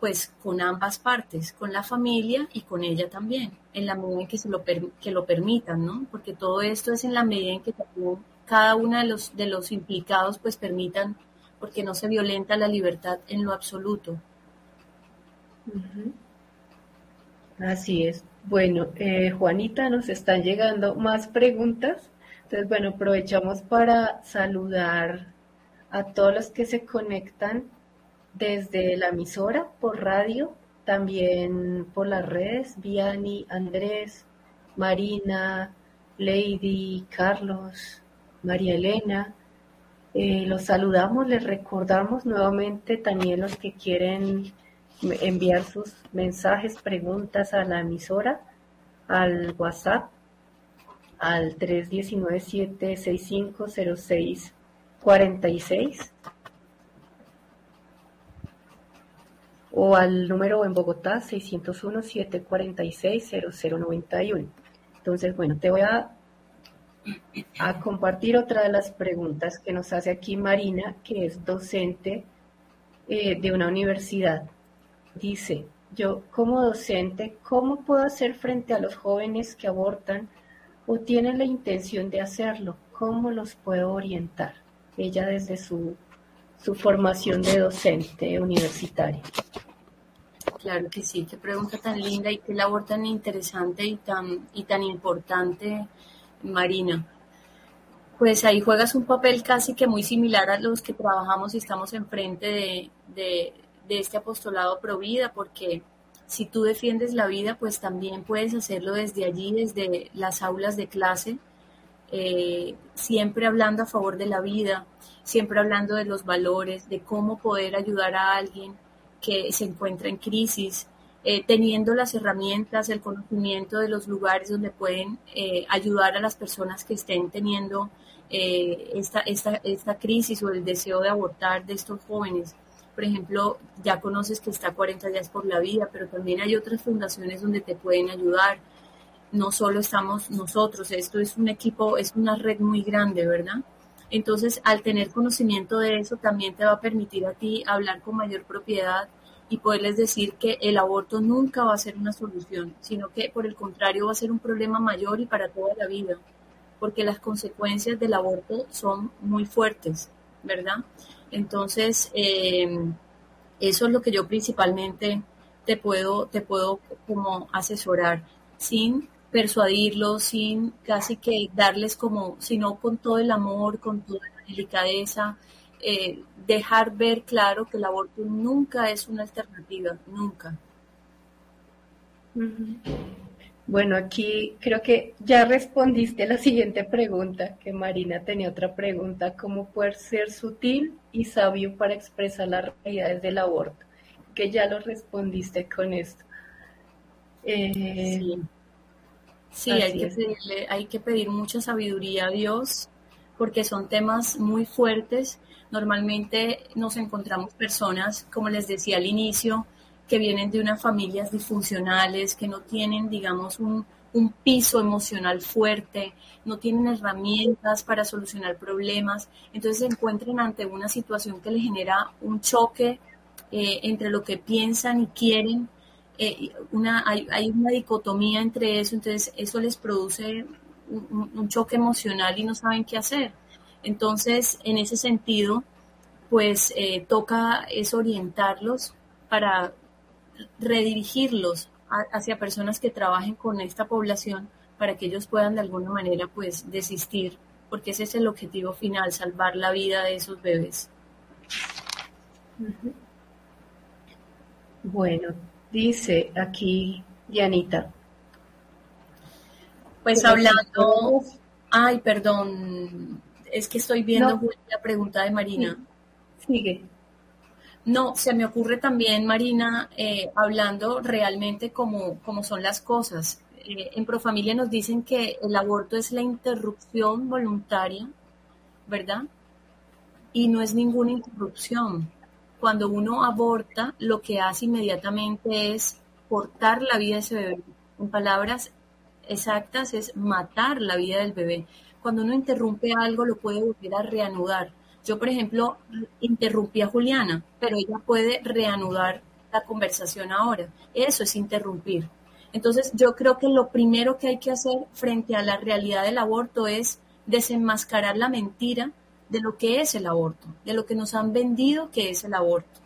pues con ambas partes, con la familia y con ella también, en la medida en que, se lo, que lo permitan, ¿no? Porque todo esto es en la medida en que cada uno de los, de los implicados pues permitan, porque no se violenta la libertad en lo absoluto. Así es. Bueno, eh, Juanita, nos están llegando más preguntas. Entonces, bueno, aprovechamos para saludar a todos los que se conectan desde la emisora por radio, también por las redes, Viani, Andrés, Marina, Lady, Carlos, María Elena. Eh, los saludamos, les recordamos nuevamente también los que quieren enviar sus mensajes, preguntas a la emisora, al WhatsApp, al 319-765-0646 o al número en Bogotá 601-746-0091. Entonces, bueno, te voy a, a compartir otra de las preguntas que nos hace aquí Marina, que es docente eh, de una universidad. Dice, yo como docente, ¿cómo puedo hacer frente a los jóvenes que abortan o tienen la intención de hacerlo? ¿Cómo los puedo orientar? Ella desde su su formación de docente universitaria. Claro que sí, qué pregunta tan linda y qué labor tan interesante y tan, y tan importante, Marina. Pues ahí juegas un papel casi que muy similar a los que trabajamos y estamos enfrente de, de, de este apostolado pro vida, porque si tú defiendes la vida, pues también puedes hacerlo desde allí, desde las aulas de clase, eh, siempre hablando a favor de la vida, siempre hablando de los valores, de cómo poder ayudar a alguien que se encuentra en crisis, eh, teniendo las herramientas, el conocimiento de los lugares donde pueden eh, ayudar a las personas que estén teniendo esta, esta, esta crisis o el deseo de abortar de estos jóvenes. Por ejemplo, ya conoces que está 40 días por la vida, pero también hay otras fundaciones donde te pueden ayudar no solo estamos nosotros, esto es un equipo, es una red muy grande, ¿verdad? Entonces, al tener conocimiento de eso, también te va a permitir a ti hablar con mayor propiedad y poderles decir que el aborto nunca va a ser una solución, sino que por el contrario va a ser un problema mayor y para toda la vida, porque las consecuencias del aborto son muy fuertes, ¿verdad? Entonces, eh, eso es lo que yo principalmente te puedo, te puedo como asesorar, sin persuadirlos, sin casi que darles como, sino con todo el amor, con toda la delicadeza, eh, dejar ver claro que el aborto nunca es una alternativa, nunca. Bueno, aquí creo que ya respondiste la siguiente pregunta, que Marina tenía otra pregunta, ¿cómo poder ser sutil y sabio para expresar las realidades del aborto? Que ya lo respondiste con esto. Eh, sí, sí hay, que pedirle, hay que pedir mucha sabiduría a Dios porque son temas muy fuertes. Normalmente nos encontramos personas, como les decía al inicio, que vienen de unas familias disfuncionales, que no tienen, digamos, un, piso emocional fuerte, no tienen herramientas para solucionar problemas, entonces se encuentran ante una situación que les genera un choque eh, entre lo que piensan y quieren, eh, una, hay, una dicotomía entre eso, entonces eso les produce un, choque emocional y no saben qué hacer. Entonces, en ese sentido, pues eh, toca es orientarlos para redirigirlos hacia personas que trabajen con esta población para que ellos puedan de alguna manera pues desistir, porque ese es el objetivo final, salvar la vida de esos bebés. Bueno, dice aquí Dianita. Pues hablando, ay, perdón, es que estoy viendo la pregunta de Marina. Sigue. No, se me ocurre también, Marina, eh, hablando realmente como, como, son las cosas. Eh, en Profamilia nos dicen que el aborto es la interrupción voluntaria, ¿verdad? Y no es ninguna interrupción. Cuando uno aborta, lo que hace inmediatamente es cortar la vida de ese bebé. En palabras exactas, es matar la vida del bebé. Cuando uno interrumpe algo, lo puede volver a reanudar yo, por ejemplo, interrumpí a Juliana, pero ella puede reanudar la conversación ahora. Eso es interrumpir. Entonces, yo creo que lo primero que hay que hacer frente a la realidad del aborto es desenmascarar la mentira de lo que es el aborto, de lo que nos han vendido que es el aborto.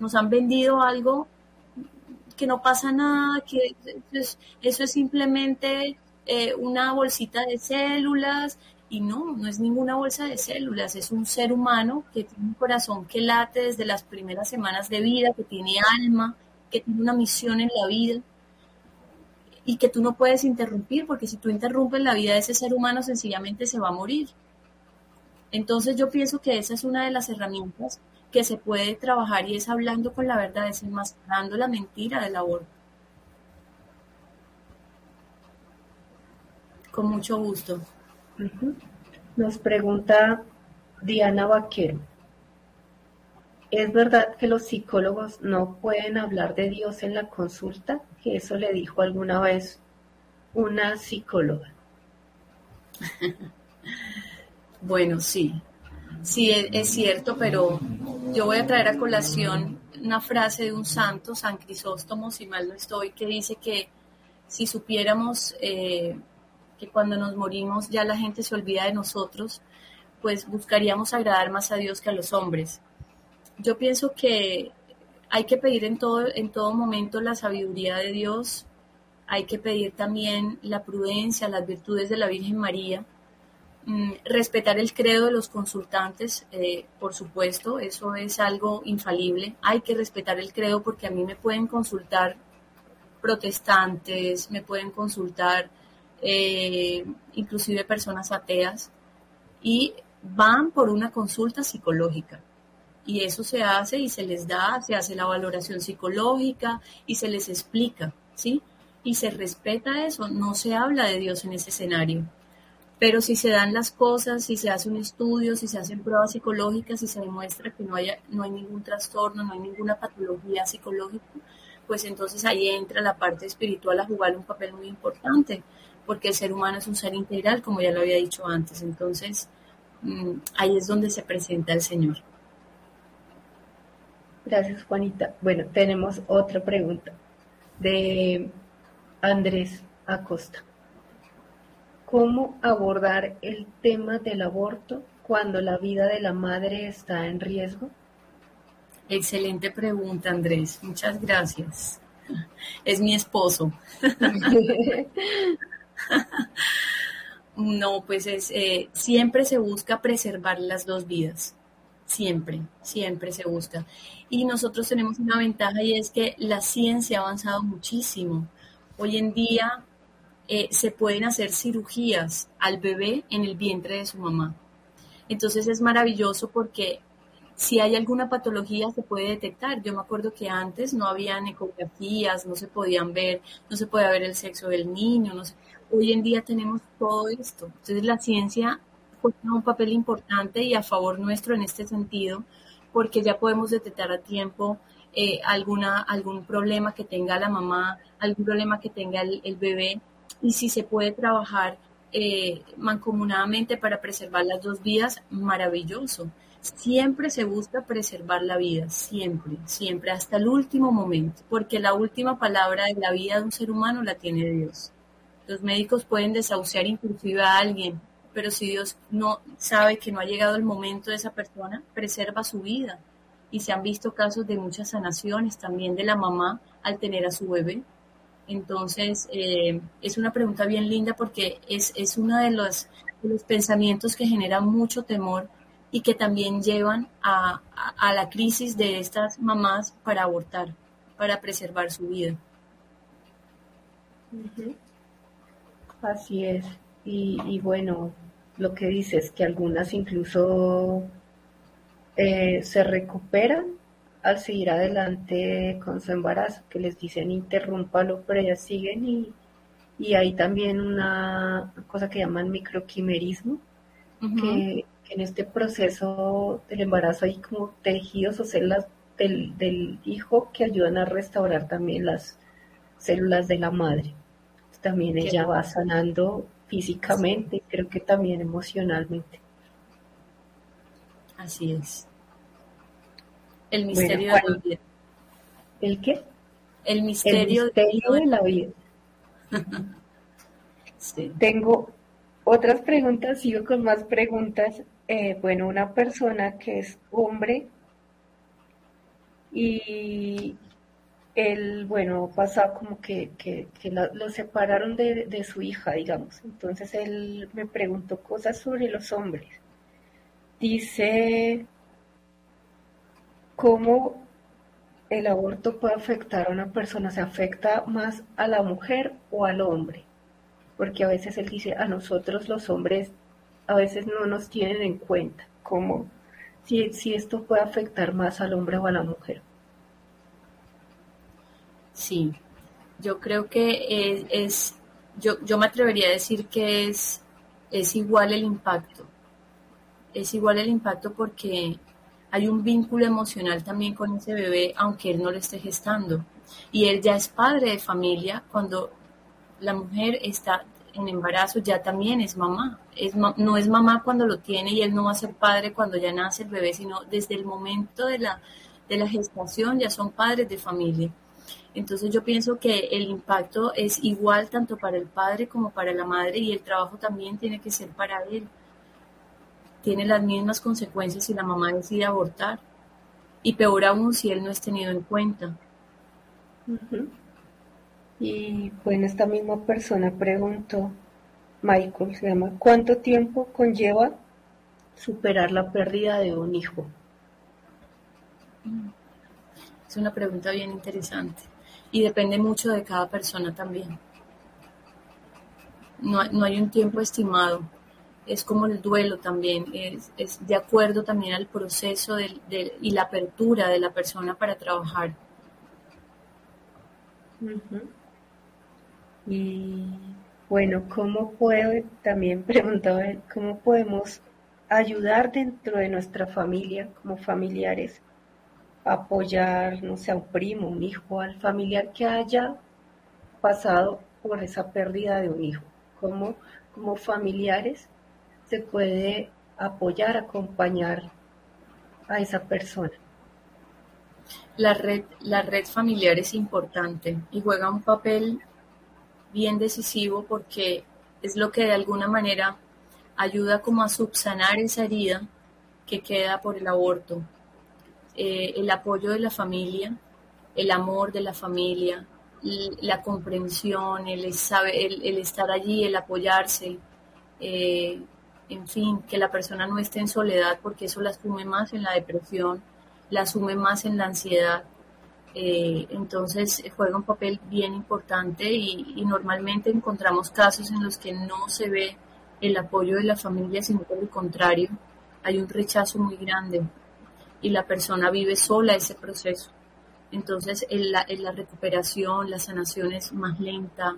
Nos han vendido algo que no pasa nada, que eso es, simplemente eh, una bolsita de células y no, no es ninguna bolsa de células, es un ser humano que tiene un corazón que late desde las primeras semanas de vida, que tiene alma, que tiene una misión en la vida y que tú no puedes interrumpir, porque si tú interrumpes la vida de ese ser humano, sencillamente se va a morir. Entonces yo pienso que esa es una de las herramientas que se puede trabajar y es hablando con la verdad, desenmascarando la mentira del aborto. Con mucho gusto. Nos pregunta Diana Vaquero. ¿Es verdad que los psicólogos no pueden hablar de Dios en la consulta? Que eso le dijo alguna vez una psicóloga. bueno, sí, sí es, cierto, pero yo voy a traer a colación una frase de un santo, San Crisóstomo, si mal no estoy, que dice que si supiéramos eh, que cuando nos morimos ya la gente se olvida de nosotros, pues buscaríamos agradar más a Dios que a los hombres. Yo pienso que hay que pedir en todo, en todo momento la sabiduría de Dios, hay que pedir también la prudencia, las virtudes de la Virgen María, respetar el credo de los consultantes, eh, por supuesto, eso es algo infalible. Hay que respetar el credo porque a mí me pueden consultar protestantes, me pueden consultar eh, inclusive personas ateas, y van por una consulta psicológica. Y eso se hace y se les da, se hace la valoración psicológica y se les explica, ¿sí? Y se respeta eso, no se habla de Dios en ese escenario. Pero si se dan las cosas, si se hace un estudio, si se hacen pruebas psicológicas, si se demuestra que no, haya, no hay ningún trastorno, no hay ninguna patología psicológica, pues entonces ahí entra la parte espiritual a jugar un papel muy importante porque el ser humano es un ser integral, como ya lo había dicho antes. Entonces, mm, ahí es donde se presenta el Señor. Gracias, Juanita. Bueno, tenemos otra pregunta de Andrés Acosta. ¿Cómo abordar el tema del aborto cuando la vida de la madre está en riesgo? Excelente pregunta, Andrés. Muchas gracias. Es mi esposo. no, pues es, eh, siempre se busca preservar las dos vidas. Siempre, siempre se busca. Y nosotros tenemos una ventaja y es que la ciencia ha avanzado muchísimo. Hoy en día eh, se pueden hacer cirugías al bebé en el vientre de su mamá. Entonces es maravilloso porque si hay alguna patología se puede detectar. Yo me acuerdo que antes no había ecografías, no se podían ver, no se podía ver el sexo del niño. Hoy en día tenemos todo esto. Entonces la ciencia juega un papel importante y a favor nuestro en este sentido porque ya podemos detectar a tiempo eh, alguna, algún problema que tenga la mamá, algún problema que tenga el bebé y si se puede trabajar eh, mancomunadamente para preservar las dos vidas, maravilloso. Siempre se busca preservar la vida, siempre, siempre, hasta el último momento, porque la última palabra de la vida de un ser humano la tiene Dios. Los médicos pueden desahuciar inclusive a alguien, pero si Dios no sabe que no ha llegado el momento de esa persona, preserva su vida. Y se han visto casos de muchas sanaciones también de la mamá al tener a su bebé. Entonces, eh, es una pregunta bien linda porque es, es uno de los, los, pensamientos que generan mucho temor y que también llevan a, a, la crisis de estas mamás para abortar, para preservar su vida. Así es. Y, y, bueno, lo que dices, que algunas incluso eh, se recuperan al seguir adelante con su embarazo, que les dicen interrúmpalo, pero ellas siguen y, y hay también una cosa que llaman microquimerismo, que, en este proceso del embarazo hay como tejidos o células del, del, hijo que ayudan a restaurar también las células de la madre. También ella va sanando físicamente y creo que también emocionalmente. Así es. El misterio de la vida. ¿El qué? El misterio, de la vida. Tengo otras preguntas, sigo con más preguntas. Eh, bueno, una persona que es hombre y él, bueno, pasa como que, que, lo separaron de, de, su hija, digamos. Entonces él me preguntó cosas sobre los hombres. Dice cómo el aborto puede afectar a una persona, ¿se afecta más a la mujer o al hombre? Porque a veces él dice, a nosotros los hombres a veces no nos tienen en cuenta, como si, si esto puede afectar más al hombre o a la mujer. Sí, yo creo que es, yo, yo me atrevería a decir que es, es igual el impacto. Es igual el impacto porque hay un vínculo emocional también con ese bebé, aunque él no lo esté gestando. Y él ya es padre de familia cuando la mujer está en embarazo, ya también es mamá. Es, no es mamá cuando lo tiene y él no va a ser padre cuando ya nace el bebé, sino desde el momento de la, de la gestación ya son padres de familia. Entonces yo pienso que el impacto es igual tanto para el padre como para la madre y el trabajo también tiene que ser para él tiene las mismas consecuencias si la mamá decide abortar. Y peor aún si él no es tenido en cuenta. Y bueno, esta misma persona preguntó, Michael se llama, ¿cuánto tiempo conlleva superar la pérdida de un hijo? Es una pregunta bien interesante y depende mucho de cada persona también. No, no hay un tiempo estimado es como el duelo también, es, es de acuerdo también al proceso del, y la apertura de la persona para trabajar. Y bueno, ¿cómo puedo, también preguntaba, cómo podemos ayudar dentro de nuestra familia, como familiares, apoyar, no sé, a un primo, un hijo, al familiar que haya pasado por esa pérdida de un hijo? ¿Cómo, como familiares, se puede apoyar, acompañar a esa persona. La red, la red familiar es importante y juega un papel bien decisivo porque es lo que de alguna manera ayuda como a subsanar esa herida que queda por el aborto. Eh, el apoyo de la familia, el amor de la familia, la comprensión, el, el, estar allí, el apoyarse, eh, en fin, que la persona no esté en soledad porque eso la sume más en la depresión, la sume más en la ansiedad. Eh, entonces juega un papel bien importante y, normalmente encontramos casos en los que no se ve el apoyo de la familia, sino por el contrario, hay un rechazo muy grande y la persona vive sola ese proceso. Entonces en la, la recuperación, la sanación es más lenta,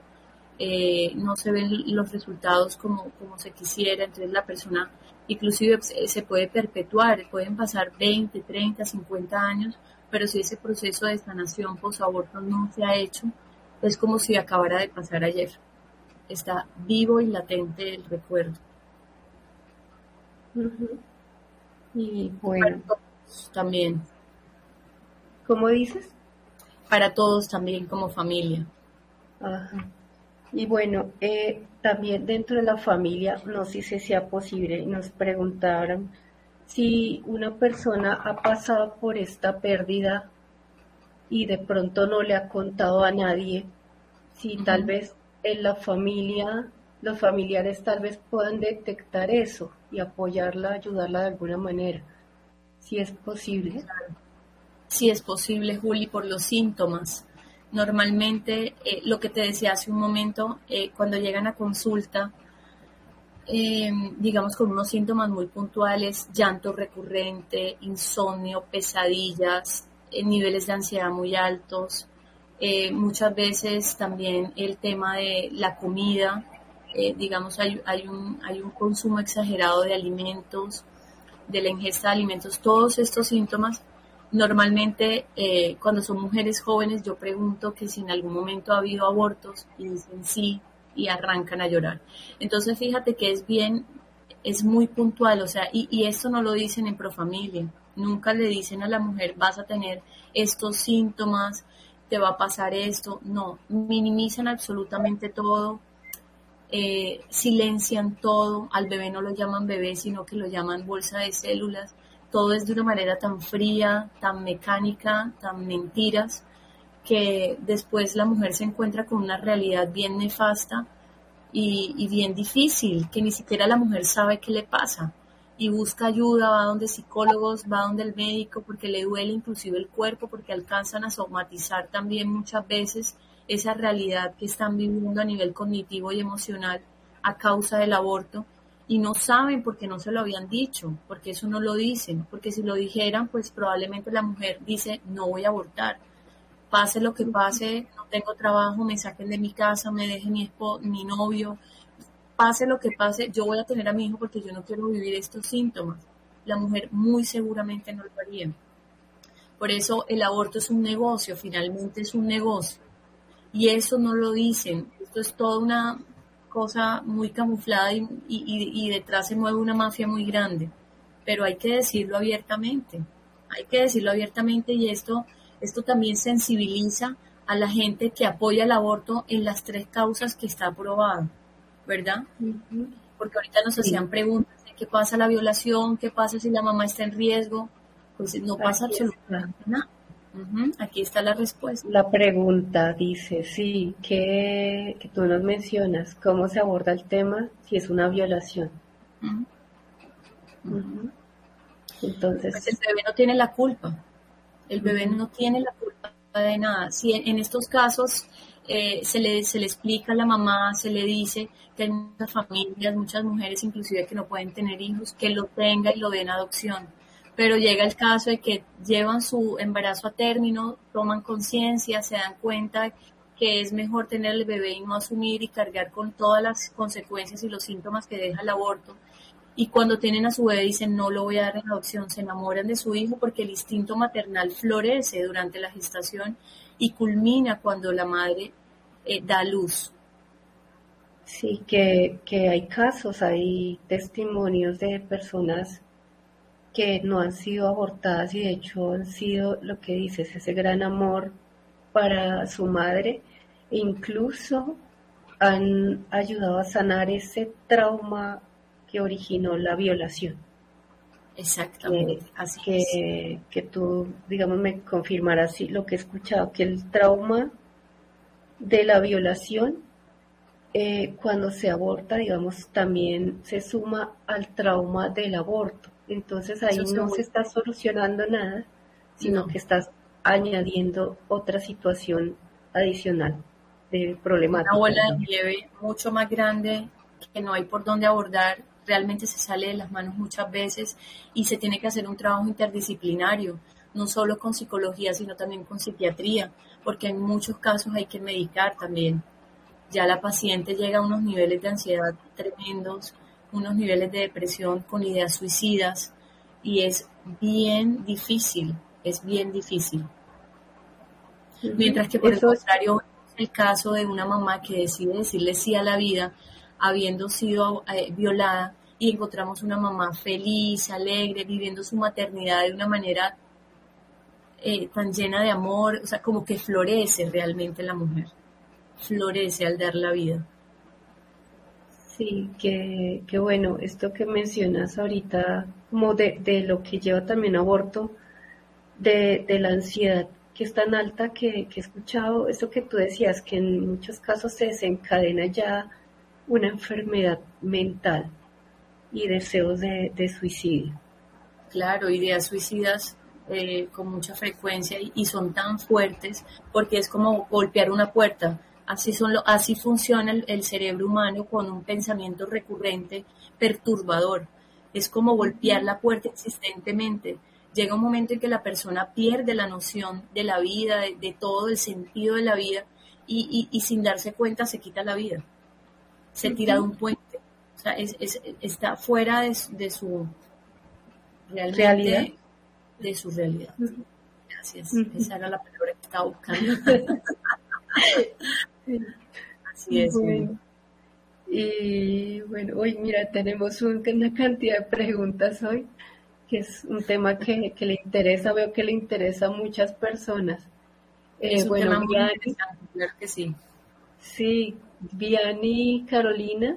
eh, no se ven los resultados como, como se quisiera, entonces la persona inclusive se puede perpetuar, pueden pasar 20, 30, 50 años pero si ese proceso de sanación post-aborto no se ha hecho, es como si acabara de pasar ayer. Está vivo y latente el recuerdo. Y bueno, también. ¿Cómo dices? Para todos también como familia. Ajá. Y bueno, eh, también dentro de la familia, no sé si sea posible, nos preguntaron si una persona ha pasado por esta pérdida y de pronto no le ha contado a nadie, si tal vez en la familia, los familiares tal vez puedan detectar eso y apoyarla, ayudarla de alguna manera, si es posible. Si es posible, Juli, por los síntomas. Normalmente, eh, lo que te decía hace un momento, eh, cuando llegan a consulta, eh, digamos, con unos síntomas muy puntuales, llanto recurrente, insomnio, pesadillas, eh, niveles de ansiedad muy altos. Muchas veces también el tema de la comida, digamos, hay, hay, un, hay un consumo exagerado de alimentos, de la ingesta de alimentos, todos estos síntomas. Normalmente, cuando son mujeres jóvenes, yo pregunto que si en algún momento ha habido abortos y dicen sí, y arrancan a llorar. Entonces fíjate que es bien, es muy puntual, o sea, y, y esto no lo dicen en Profamilia, nunca le dicen a la mujer vas a tener estos síntomas, te va a pasar esto, no, minimizan absolutamente todo, eh, silencian todo, al bebé no lo llaman bebé, sino que lo llaman bolsa de células, todo es de una manera tan fría, tan mecánica, tan mentiras, que después la mujer se encuentra con una realidad bien nefasta y, bien difícil, que ni siquiera la mujer sabe qué le pasa. Y busca ayuda, va donde psicólogos, va donde el médico porque le duele inclusive el cuerpo, porque alcanzan a somatizar también muchas veces esa realidad que están viviendo a nivel cognitivo y emocional a causa del aborto y no saben porque no se lo habían dicho, porque eso no lo dicen, porque si lo dijeran, pues probablemente la mujer dice, no voy a abortar, pase lo que pase, no tengo trabajo, me saquen de mi casa, me dejen mi, mi novio, pase lo que pase, yo voy a tener a mi hijo porque yo no quiero vivir estos síntomas. La mujer muy seguramente no lo haría. Por eso el aborto es un negocio, finalmente es un negocio. Y eso no lo dicen. Esto es toda una cosa muy camuflada y, y detrás se mueve una mafia muy grande. Pero hay que decirlo abiertamente. Hay que decirlo abiertamente y esto esto también sensibiliza a la gente que apoya el aborto en las tres causas que está aprobado, ¿verdad? Porque ahorita nos hacían preguntas de qué pasa la violación, qué pasa si la mamá está en riesgo, pues no pasa absolutamente nada. Aquí está la respuesta. La pregunta dice, sí, que, que, tú nos mencionas, ¿cómo se aborda el tema si es una violación? Entonces, pues el bebé no tiene la culpa. El bebé no tiene la culpa de nada. Si en, estos casos eh, se, le, se le explica a la mamá, se le dice que hay muchas familias, muchas mujeres inclusive que no pueden tener hijos, que lo tenga y lo den adopción. Pero llega el caso de que llevan su embarazo a término, toman conciencia, se dan cuenta que es mejor tener el bebé y no asumir y cargar con todas las consecuencias y los síntomas que deja el aborto y cuando tienen a su bebé dicen no lo voy a dar en adopción, se enamoran de su hijo porque el instinto maternal florece durante la gestación y culmina cuando la madre eh, da luz. Sí, que, que hay casos, hay testimonios de personas que no han sido abortadas y de hecho han sido lo que dices, ese gran amor para su madre e incluso han ayudado a sanar ese trauma que originó la violación. Exactamente, eh, así que, que tú, digamos, me confirmarás lo que he escuchado, que el trauma de la violación, eh, cuando se aborta, digamos, también se suma al trauma del aborto. Entonces ahí no se está solucionando nada, sino que estás añadiendo otra situación adicional de problemática. Una bola de nieve mucho más grande que no hay por dónde abordar, realmente se sale de las manos muchas veces y se tiene que hacer un trabajo interdisciplinario, no solo con psicología, sino también con psiquiatría, porque en muchos casos hay que medicar también. Ya la paciente llega a unos niveles de ansiedad tremendos, unos niveles de depresión con ideas suicidas y es bien difícil, es bien difícil. Mientras que por el contrario, el caso de una mamá que decide decirle sí a la vida, habiendo sido eh, violada, y encontramos una mamá feliz, alegre, viviendo su maternidad de una manera eh, tan llena de amor, o sea, como que florece realmente la mujer, florece al dar la vida. Sí, que, bueno, esto que mencionas ahorita, como de, de lo que lleva también aborto, de, de, la ansiedad que es tan alta que, que he escuchado, eso que tú decías, que en muchos casos se desencadena ya una enfermedad mental y deseos de, suicidio. Claro, ideas suicidas eh, con mucha frecuencia y, son tan fuertes porque es como golpear una puerta. Así, son lo, así funciona el, cerebro humano con un pensamiento recurrente perturbador. Es como golpear la puerta existentemente. Llega un momento en que la persona pierde la noción de la vida, de, todo el sentido de la vida y, y, sin darse cuenta se quita la vida. Se tira de un puente. O sea, es, está fuera de, su realidad. De su realidad. Gracias. Esa era la palabra que estaba buscando. Así es. Y bueno, hoy mira, tenemos una cantidad de preguntas hoy, que es un tema que, le interesa, veo que le interesa a muchas personas. Eh, es bueno, tema muy claro que sí. Sí, Viani Carolina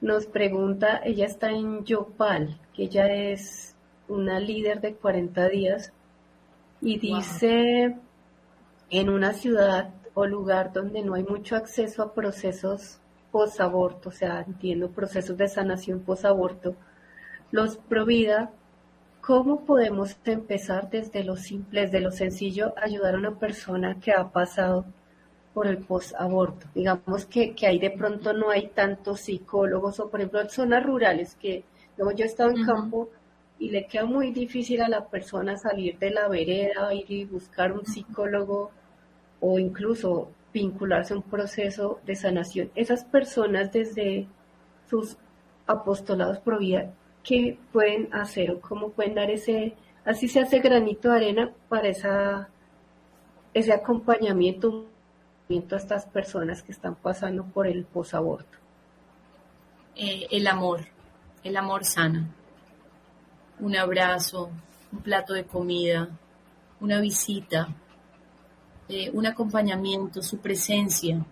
nos pregunta, ella está en Yopal, que ella es una líder de 40 días, y dice, en una ciudad o lugar donde no hay mucho acceso a procesos post-aborto, o sea, entiendo procesos de sanación post-aborto, los provida, ¿cómo podemos empezar desde lo simple, desde lo sencillo, ayudar a una persona que ha pasado por el post-aborto. Digamos que, que ahí de pronto no hay tantos psicólogos o, por ejemplo, en zonas rurales que yo he estado en campo y le queda muy difícil a la persona salir de la vereda, ir y buscar un psicólogo o incluso vincularse a un proceso de sanación. Esas personas desde sus apostolados pro vida, ¿qué pueden hacer o cómo pueden dar ese, así se hace granito de arena para esa, ese acompañamiento a estas personas que están pasando por el posaborto? Eh, el amor, el amor sana. Un abrazo, un plato de comida, una visita, eh, un acompañamiento, su presencia,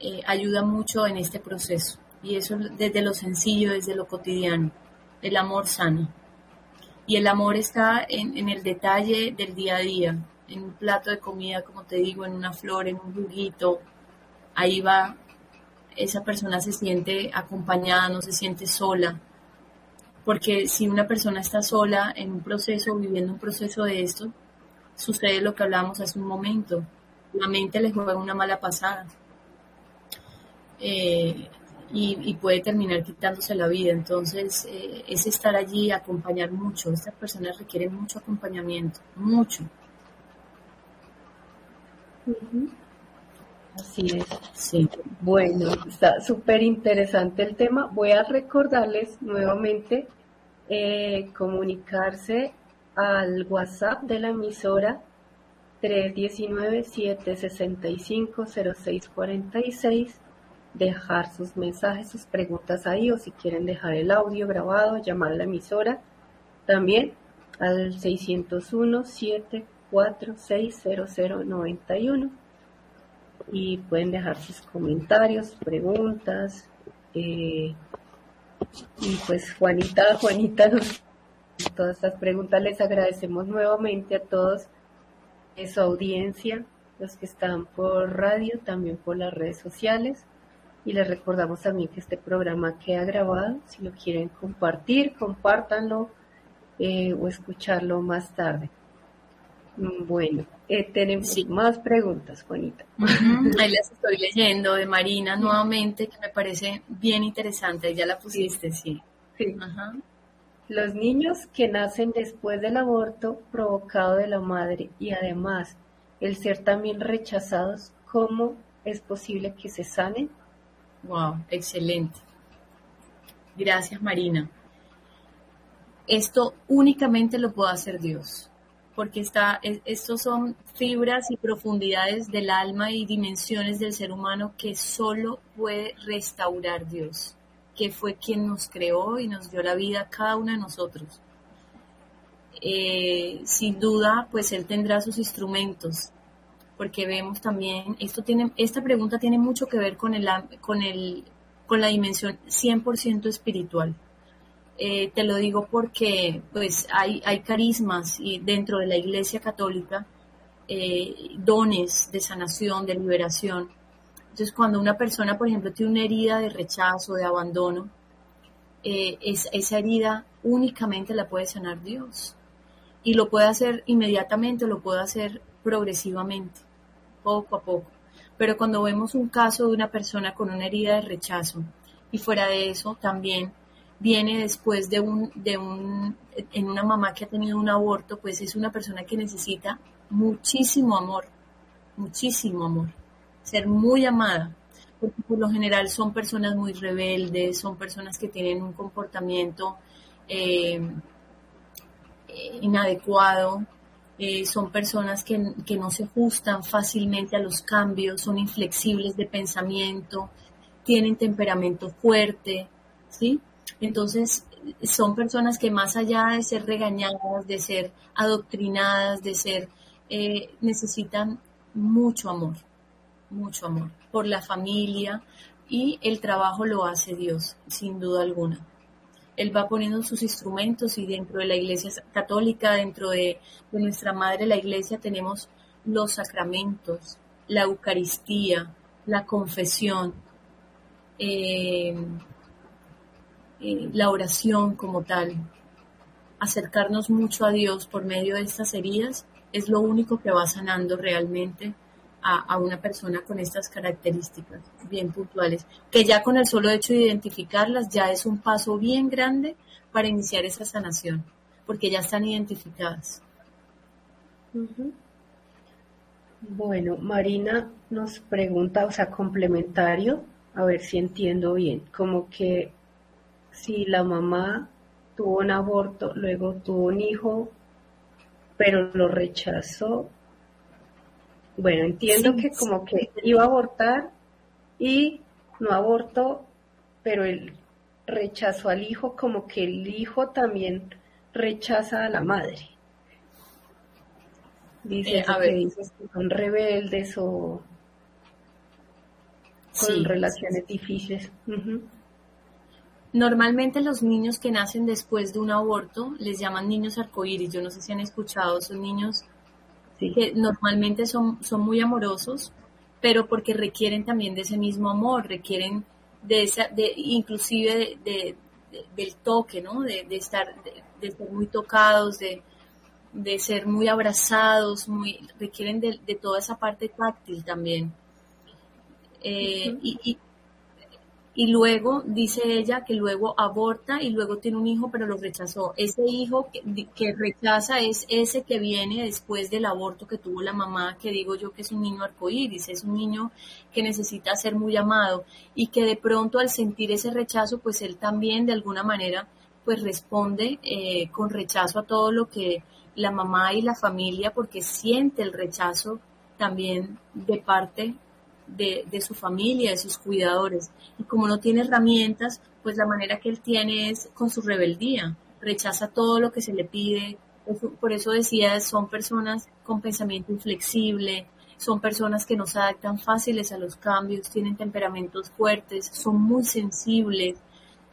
eh, ayuda mucho en este proceso. Y eso desde lo sencillo, desde lo cotidiano. El amor sana. Y el amor está en el detalle del día a día, en un plato de comida, como te digo, en una flor, en un juguito, ahí va, esa persona se siente acompañada, no se siente sola. Porque si una persona está sola en un proceso, viviendo un proceso de esto, sucede lo que hablábamos hace un momento. La mente le juega una mala pasada. Eh, y, puede terminar quitándose la vida. Entonces, eh, es estar allí, acompañar mucho. Estas personas requieren mucho acompañamiento, mucho. Así es. Sí. Bueno, está súper interesante el tema. Voy a recordarles nuevamente eh, comunicarse al WhatsApp de la emisora 319-765-0646, dejar sus mensajes, sus preguntas ahí o si quieren dejar el audio grabado, llamar a la emisora también al 601 7 460091 y pueden dejar sus comentarios, preguntas. Eh, y pues Juanita, Juanita, todas estas preguntas les agradecemos nuevamente a todos de su audiencia, los que están por radio, también por las redes sociales. Y les recordamos también que este programa queda grabado. Si lo quieren compartir, compártanlo eh, o escucharlo más tarde. Mm, bueno, eh, tenemos más preguntas, Juanita. Ahí las estoy leyendo de Marina nuevamente, que me parece bien interesante. Ya la pusiste, sí. Sí. Los niños que nacen después del aborto provocado de la madre y además el ser también rechazados, ¿cómo es posible que se sanen? Wow, excelente. Gracias, Marina. Esto únicamente lo puede hacer Dios porque está, estos son fibras y profundidades del alma y dimensiones del ser humano que solo puede restaurar Dios, que fue quien nos creó y nos dio la vida a cada uno de nosotros. Eh, sin duda, pues Él tendrá sus instrumentos, porque vemos también, esto tiene, esta pregunta tiene mucho que ver con, el, con, el, con la dimensión 100% espiritual. Eh, te lo digo porque pues hay, hay carismas y dentro de la Iglesia Católica, eh, dones de sanación, de liberación. Entonces, cuando una persona, por ejemplo, tiene una herida de rechazo, de abandono, eh, esa herida únicamente la puede sanar Dios. Y lo puede hacer inmediatamente, lo puede hacer progresivamente, poco a poco. Pero cuando vemos un caso de una persona con una herida de rechazo, y fuera de eso también viene después de un, de un, en una mamá que ha tenido un aborto, pues es una persona que necesita muchísimo amor, muchísimo amor, ser muy amada, porque por lo general son personas muy rebeldes, son personas que tienen un comportamiento eh, inadecuado, eh, son personas que, que, no se ajustan fácilmente a los cambios, son inflexibles de pensamiento, tienen temperamento fuerte, ¿sí? Entonces, son personas que más allá de ser regañadas, de ser adoctrinadas, de ser, eh, necesitan mucho amor, mucho amor por la familia y el trabajo lo hace Dios, sin duda alguna. Él va poniendo sus instrumentos y dentro de la iglesia católica, dentro de, nuestra madre la iglesia, tenemos los sacramentos, la Eucaristía, la confesión, eh, eh, la oración como tal, acercarnos mucho a Dios por medio de estas heridas, es lo único que va sanando realmente a, una persona con estas características bien puntuales, que ya con el solo hecho de identificarlas ya es un paso bien grande para iniciar esa sanación, porque ya están identificadas. Bueno, Marina nos pregunta, o sea, complementario, a ver si entiendo bien, como que si la mamá tuvo un aborto, luego tuvo un hijo, pero lo rechazó. Bueno, entiendo que como que iba a abortar y no abortó, pero el rechazo al hijo, como que el hijo también rechaza a la madre. Dice, eh, a ver. dices que son rebeldes o con relaciones difíciles. Normalmente los niños que nacen después de un aborto les llaman niños arcoíris. Yo no sé si han escuchado, son niños que normalmente son, son muy amorosos, pero porque requieren también de ese mismo amor, requieren de esa, de, inclusive de, del toque, ¿no? De, estar, de, ser muy tocados, de, ser muy abrazados, muy, requieren de, toda esa parte táctil también. Eh, y, y luego dice ella que luego aborta y luego tiene un hijo pero lo rechazó. Ese hijo que, rechaza es ese que viene después del aborto que tuvo la mamá, que digo yo que es un niño arcoíris, es un niño que necesita ser muy amado y que de pronto al sentir ese rechazo pues él también de alguna manera pues responde eh, con rechazo a todo lo que la mamá y la familia porque siente el rechazo también de parte de, su familia, de sus cuidadores. Y como no tiene herramientas, pues la manera que él tiene es con su rebeldía, rechaza todo lo que se le pide. Por eso decía, son personas con pensamiento inflexible, son personas que no se adaptan fáciles a los cambios, tienen temperamentos fuertes, son muy sensibles,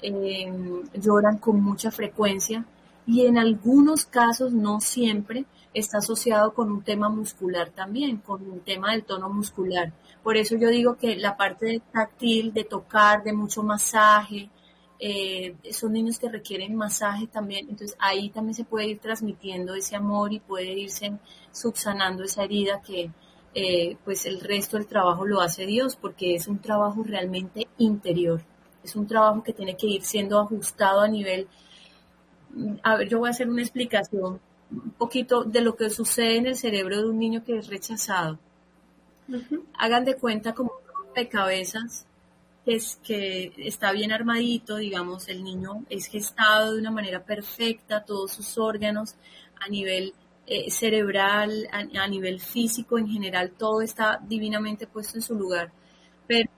em, lloran con mucha frecuencia y en algunos casos, no siempre, está asociado con un tema muscular también, con un tema del tono muscular. Por eso yo digo que la parte táctil, de tocar, de mucho masaje, eh, son niños que requieren masaje también, entonces ahí también se puede ir transmitiendo ese amor y puede irse subsanando esa herida que eh, pues el resto del trabajo lo hace Dios porque es un trabajo realmente interior, es un trabajo que tiene que ir siendo ajustado a nivel, a ver, yo voy a hacer una explicación un poquito de lo que sucede en el cerebro de un niño que es rechazado. Hagan de cuenta como un rompecabezas que, es, que está bien armadito, digamos, el niño es gestado de una manera perfecta, todos sus órganos a nivel eh, cerebral, a, nivel físico en general, todo está divinamente puesto en su lugar. Pero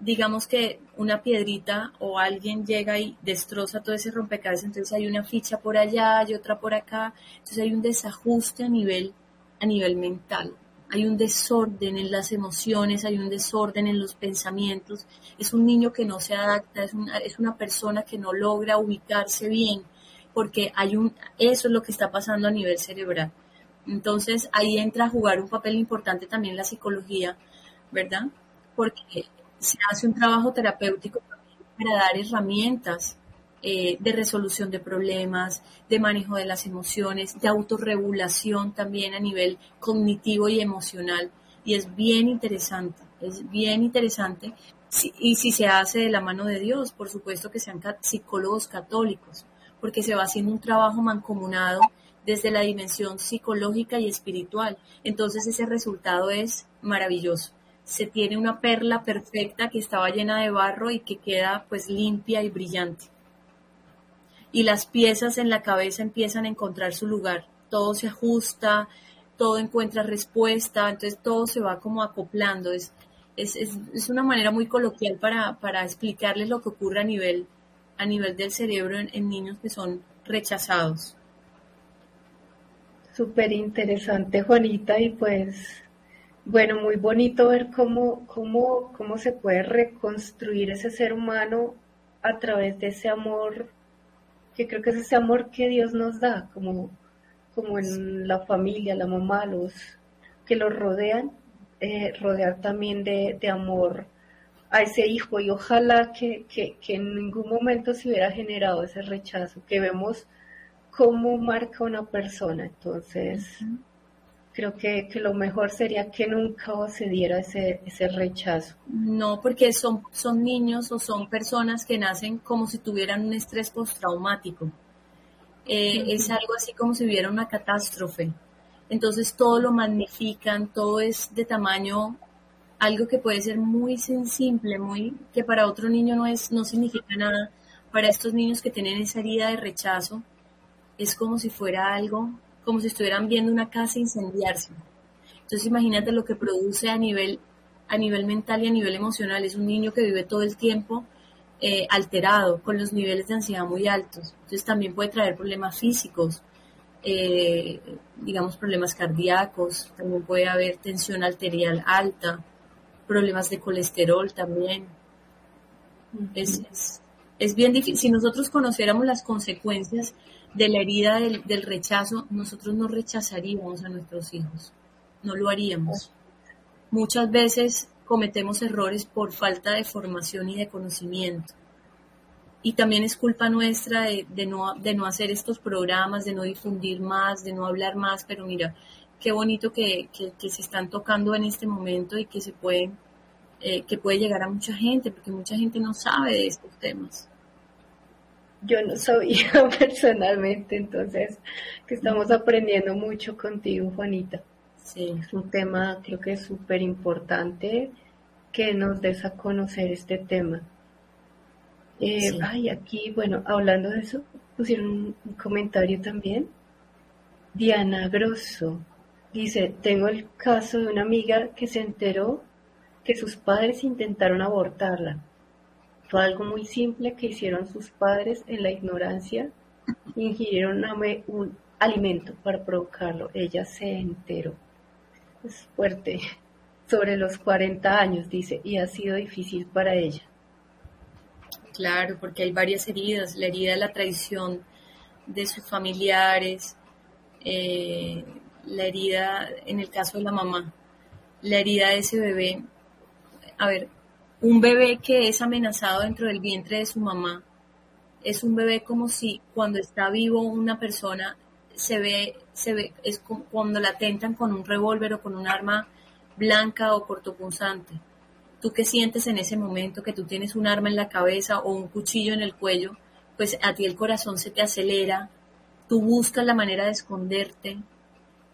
digamos que una piedrita o alguien llega y destroza todo ese rompecabezas, entonces hay una ficha por allá, y otra por acá, entonces hay un desajuste a nivel, a nivel mental hay un desorden en las emociones, hay un desorden en los pensamientos, es un niño que no se adapta, es una, es una persona que no logra ubicarse bien, porque hay un, eso es lo que está pasando a nivel cerebral. Entonces ahí entra a jugar un papel importante también la psicología, ¿verdad? Porque se hace un trabajo terapéutico para dar herramientas eh, de resolución de problemas, de manejo de las emociones, de autorregulación también a nivel cognitivo y emocional. Y es bien interesante, es bien interesante. y si se hace de la mano de Dios, por supuesto que sean psicólogos católicos, porque se va haciendo un trabajo mancomunado desde la dimensión psicológica y espiritual. Entonces ese resultado es maravilloso. Se tiene una perla perfecta que estaba llena de barro y que queda pues limpia y brillante y las piezas en la cabeza empiezan a encontrar su lugar. Todo se ajusta, todo encuentra respuesta, entonces todo se va como acoplando. Es, es, es, una manera muy coloquial para, para, explicarles lo que ocurre a nivel, a nivel del cerebro en, niños que son rechazados. Súper interesante, Juanita, y pues, bueno, muy bonito ver cómo, cómo, cómo se puede reconstruir ese ser humano a través de ese amor que creo que es ese amor que Dios nos da, como, como en la familia, la mamá, los que los rodean, eh, rodear también de, amor a ese hijo. Y ojalá que, en ningún momento se hubiera generado ese rechazo, que vemos cómo marca una persona. Entonces, creo que, lo mejor sería que nunca se diera ese, ese rechazo. No, porque son, son niños o son personas que nacen como si tuvieran un estrés postraumático. Eh, es algo así como si hubiera una catástrofe. Entonces todo lo magnifican, todo es de tamaño, algo que puede ser muy simple, muy que para otro niño no es, no significa nada. Para estos niños que tienen esa herida de rechazo, es como si fuera algo como si estuvieran viendo una casa incendiarse. Entonces imagínate lo que produce a nivel, a nivel mental y a nivel emocional. Es un niño que vive todo el tiempo eh, alterado, con los niveles de ansiedad muy altos. Entonces también puede traer problemas físicos, eh, digamos problemas cardíacos, también puede haber tensión arterial alta, problemas de colesterol también. es, es bien difícil. Si nosotros conociéramos las consecuencias de la herida del, rechazo, nosotros no rechazaríamos a nuestros hijos, no lo haríamos. Muchas veces cometemos errores por falta de formación y de conocimiento. Y también es culpa nuestra de, no, de no hacer estos programas, de no difundir más, de no hablar más, pero mira, qué bonito que, se están tocando en este momento y que se pueden, eh, que puede llegar a mucha gente, porque mucha gente no sabe de estos temas yo no sabía personalmente, entonces que estamos aprendiendo mucho contigo, Juanita. Sí. Es un tema, creo que es súper importante que nos des a conocer este tema. Eh, Ay, aquí, bueno, hablando de eso, pusieron un comentario también. Diana Grosso dice, tengo el caso de una amiga que se enteró que sus padres intentaron abortarla fue algo muy simple que hicieron sus padres en la ignorancia. Ingirieron un alimento para provocarlo. Ella se enteró. Es fuerte. Sobre los 40 años, dice, y ha sido difícil para ella. Claro, porque hay varias heridas. La herida de la traición de sus familiares, eh, la herida, en el caso de la mamá, la herida de ese bebé. A ver, un bebé que es amenazado dentro del vientre de su mamá es un bebé como si cuando está vivo una persona se ve, se ve, es como cuando la tentan con un revólver o con un arma blanca o cortopunzante. ¿Tú qué sientes en ese momento que tú tienes un arma en la cabeza o un cuchillo en el cuello? Pues a ti el corazón se te acelera, tú buscas la manera de esconderte,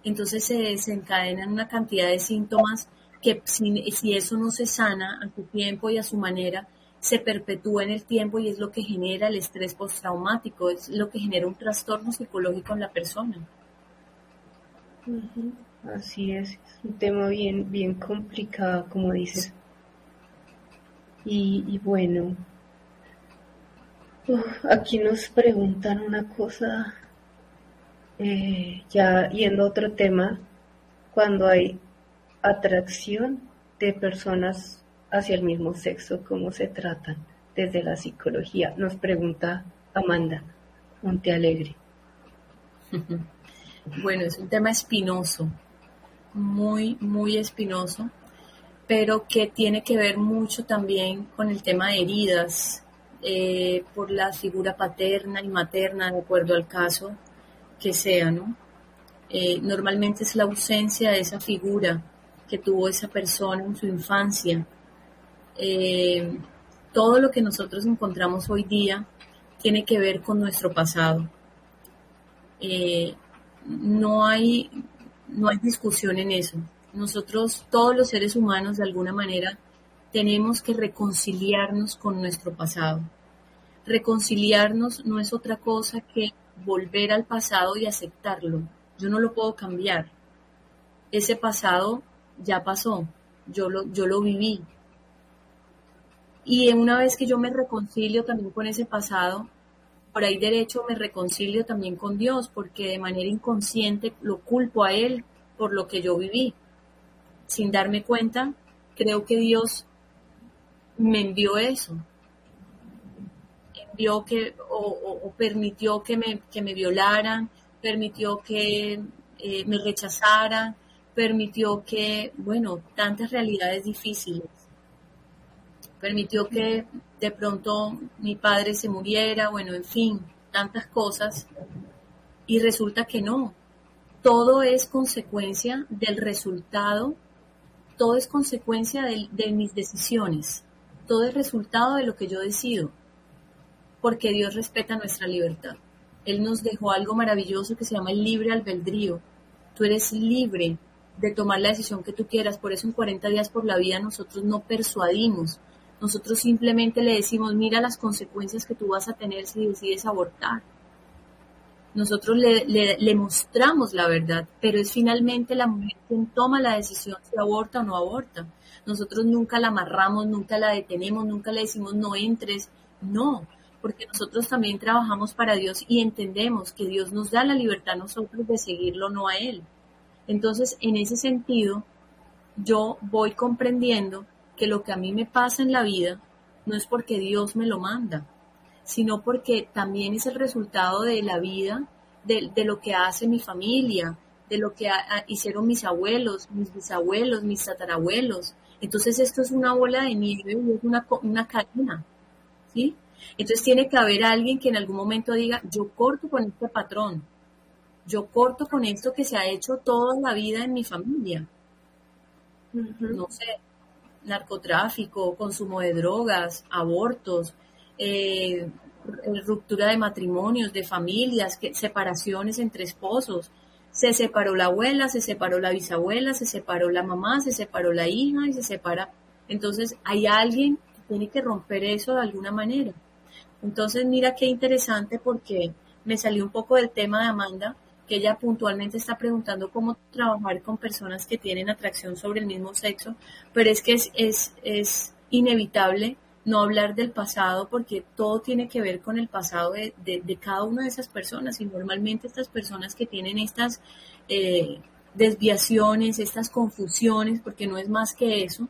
entonces se desencadenan una cantidad de síntomas que si, eso no se sana a tu tiempo y a su manera, se perpetúa en el tiempo y es lo que genera el estrés postraumático, es lo que genera un trastorno psicológico en la persona. Así es, es un tema bien, bien complicado, como dices. Y, bueno, aquí nos preguntan una cosa, eh, ya yendo a otro tema, cuando hay atracción de personas hacia el mismo sexo, cómo se tratan desde la psicología. Nos pregunta Amanda Montealegre. Bueno, es un tema espinoso, muy, muy espinoso, pero que tiene que ver mucho también con el tema de heridas eh, por la figura paterna y materna, de acuerdo al caso que sea, ¿no? Eh, normalmente es la ausencia de esa figura que tuvo esa persona en su infancia eh, todo lo que nosotros encontramos hoy día tiene que ver con nuestro pasado. Eh, no, hay, no hay discusión en eso. Nosotros, todos los seres humanos, de alguna manera, tenemos que reconciliarnos con nuestro pasado. Reconciliarnos no es otra cosa que volver al pasado y aceptarlo. Yo no lo puedo cambiar. Ese pasado ya pasó. Yo lo, yo lo viví. Y una vez que yo me reconcilio también con ese pasado, por ahí derecho me reconcilio también con Dios, porque de manera inconsciente lo culpo a Él por lo que yo viví. Sin darme cuenta, creo que Dios me envió eso. Envió que, o, permitió que me, que me violaran, permitió que eh, me rechazaran, permitió que, bueno, tantas realidades difíciles permitió que de pronto mi padre se muriera, bueno, en fin, tantas cosas. Y resulta que no. Todo es consecuencia del resultado, todo es consecuencia de, mis decisiones, todo es resultado de lo que yo decido, porque Dios respeta nuestra libertad. Él nos dejó algo maravilloso que se llama el libre albedrío. Tú eres libre de tomar la decisión que tú quieras. Por eso en 40 días por la vida nosotros no persuadimos, nosotros simplemente le decimos, mira las consecuencias que tú vas a tener si decides abortar. Nosotros le, mostramos la verdad, pero es finalmente la mujer quien toma la decisión si aborta o no aborta. Nosotros nunca la amarramos, nunca la detenemos, nunca le decimos no entres. No, porque nosotros también trabajamos para Dios y entendemos que Dios nos da la libertad a nosotros de seguirlo, no a Él. Entonces, en ese sentido, yo voy comprendiendo que lo que a mí me pasa en la vida no es porque Dios me lo manda, sino porque también es el resultado de la vida, de, lo que hace mi familia, de lo que hicieron mis abuelos, mis bisabuelos, mis tatarabuelos. Entonces esto es una bola de nieve y es una, una cadena, ¿sí? Entonces tiene que haber alguien que en algún momento diga, yo corto con este patrón, yo corto con esto que se ha hecho toda la vida en mi familia. No sé, narcotráfico, consumo de drogas, abortos, eh, ruptura de matrimonios, de familias, separaciones entre esposos. Se separó la abuela, se separó la bisabuela, se separó la mamá, se separó la hija y se separa. Entonces hay alguien que tiene que romper eso de alguna manera. Entonces mira qué interesante porque me salió un poco del tema de Amanda, que ella puntualmente está preguntando cómo trabajar con personas que tienen atracción sobre el mismo sexo, pero es que es, es, es inevitable no hablar del pasado porque todo tiene que ver con el pasado de, de, cada una de esas personas. Y normalmente estas personas que tienen estas eh, desviaciones, estas confusiones, porque no es más que eso,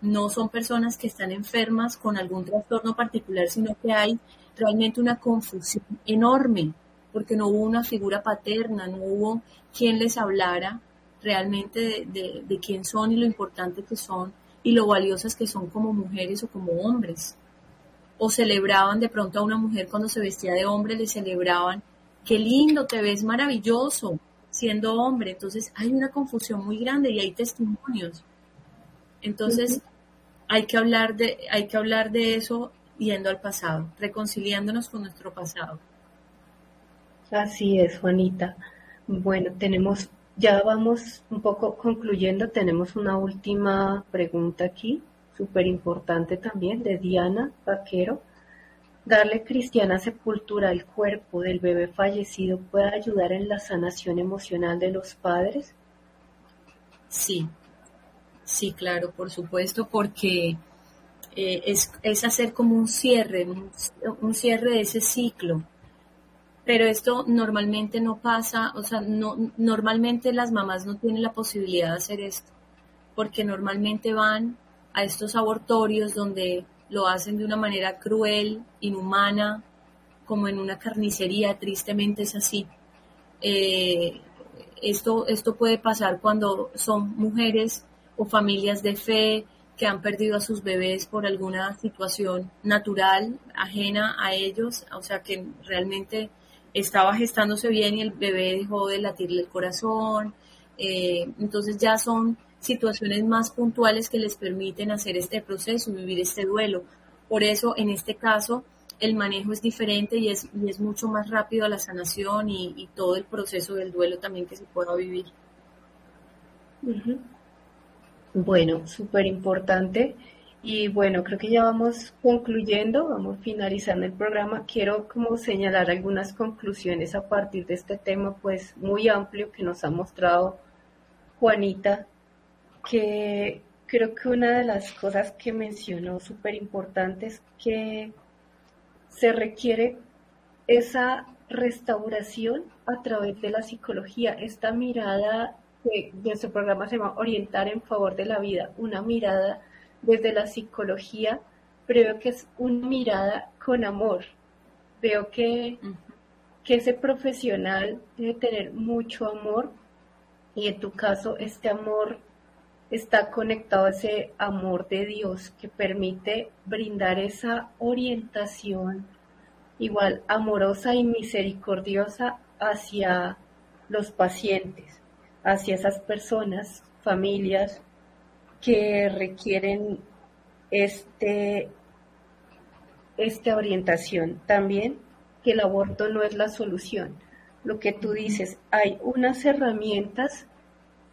no son personas que están enfermas con algún trastorno particular, sino que hay realmente una confusión enorme porque no hubo una figura paterna, no hubo quien les hablara realmente de, quién son y lo importante que son y lo valiosas que son como mujeres o como hombres. o celebraban de pronto a una mujer cuando se vestía de hombre, le celebraban, qué lindo, te ves maravilloso siendo hombre. Entonces hay una confusión muy grande y hay testimonios. Entonces hay que hablar de, hay que hablar de eso yendo al pasado, reconciliándonos con nuestro pasado. Así es, Juanita. Bueno, tenemos, ya vamos un poco concluyendo, tenemos una última pregunta aquí, súper importante también, de Diana Vaquero. ¿Darle cristiana sepultura al cuerpo del bebé fallecido puede ayudar en la sanación emocional de los padres? Sí, sí, claro, por supuesto, porque eh, es, hacer como un cierre, un, cierre de ese ciclo. Pero esto normalmente no pasa, o sea, no, normalmente las mamás no tienen la posibilidad de hacer esto, porque normalmente van a estos abortorios donde lo hacen de una manera cruel, inhumana, como en una carnicería, tristemente es así. Eh, esto, esto puede pasar cuando son mujeres o familias de fe que han perdido a sus bebés por alguna situación natural, ajena a ellos, o sea que realmente estaba gestándose bien y el bebé dejó de latirle el corazón. Eh, entonces ya son situaciones más puntuales que les permiten hacer este proceso, vivir este duelo. Por eso, en este caso, el manejo es diferente y es, y es mucho más rápido a la sanación y, todo el proceso del duelo también que se pueda vivir. Bueno, súper importante. Y bueno, creo que ya vamos concluyendo, vamos finalizando el programa. Quiero como señalar algunas conclusiones a partir de este tema, pues muy amplio que nos ha mostrado Juanita, que creo que una de las cosas que mencionó súper importante es que se requiere esa restauración a través de la psicología, esta mirada que nuestro programa se llama Orientar en favor de la vida, una mirada desde la psicología, pero veo que es una mirada con amor. Veo que, que ese profesional debe tener mucho amor y en tu caso este amor está conectado a ese amor de Dios que permite brindar esa orientación igual amorosa y misericordiosa hacia los pacientes hacia esas personas, familias que requieren este, esta orientación. También que el aborto no es la solución. Lo que tú dices, hay unas herramientas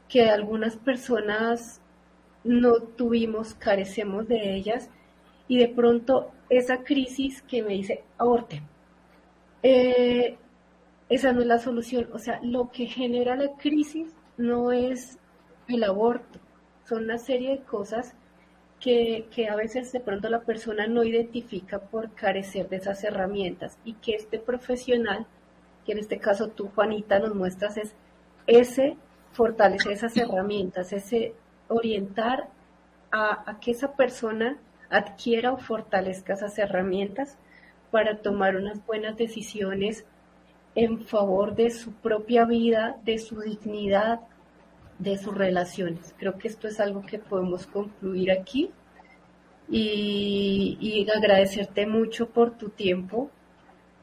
que algunas personas no tuvimos, carecemos de ellas, y de pronto esa crisis que me dice, aborte, eh, esa no es la solución. O sea, lo que genera la crisis no es el aborto, son una serie de cosas que, a veces de pronto la persona no identifica por carecer de esas herramientas y que este profesional, que en este caso tú Juanita nos muestras, es ese fortalecer esas herramientas, ese orientar a, a que esa persona adquiera o fortalezca esas herramientas para tomar unas buenas decisiones en favor de su propia vida, de su dignidad, de sus relaciones. Creo que esto es algo que podemos concluir aquí y, agradecerte mucho por tu tiempo,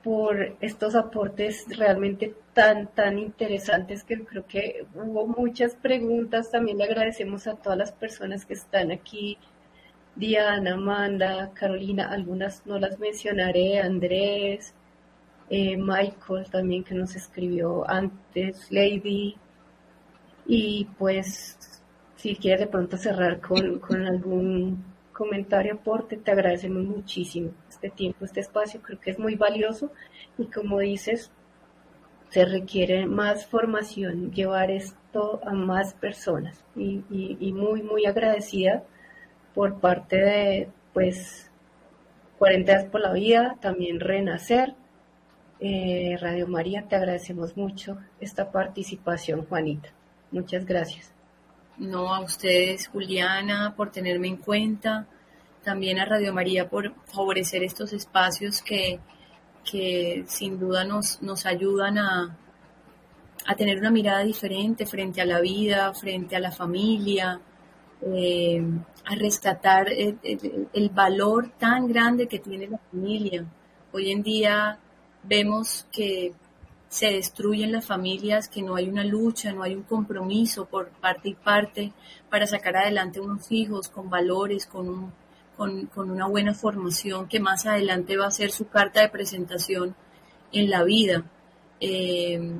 por estos aportes realmente tan, tan interesantes que creo que hubo muchas preguntas. También le agradecemos a todas las personas que están aquí. Diana, Amanda, Carolina, algunas no las mencionaré, Andrés, eh, Michael también que nos escribió antes, Lady, y pues, si quieres de pronto cerrar con, algún comentario, aporte, te agradecemos muchísimo este tiempo, este espacio, creo que es muy valioso y como dices, se requiere más formación, llevar esto a más personas y, muy, muy agradecida por parte de, pues, 40 días por la vida, también Renacer, eh, Radio María, te agradecemos mucho esta participación, Juanita. Muchas gracias. No, a ustedes, Juliana, por tenerme en cuenta, también a Radio María por favorecer estos espacios que, que sin duda nos, nos ayudan a, a tener una mirada diferente frente a la vida, frente a la familia, eh, a rescatar el, valor tan grande que tiene la familia. Hoy en día vemos que se destruyen las familias, que no hay una lucha, no hay un compromiso por parte y parte para sacar adelante unos hijos con valores, con, con, una buena formación que más adelante va a ser su carta de presentación en la vida. Eh,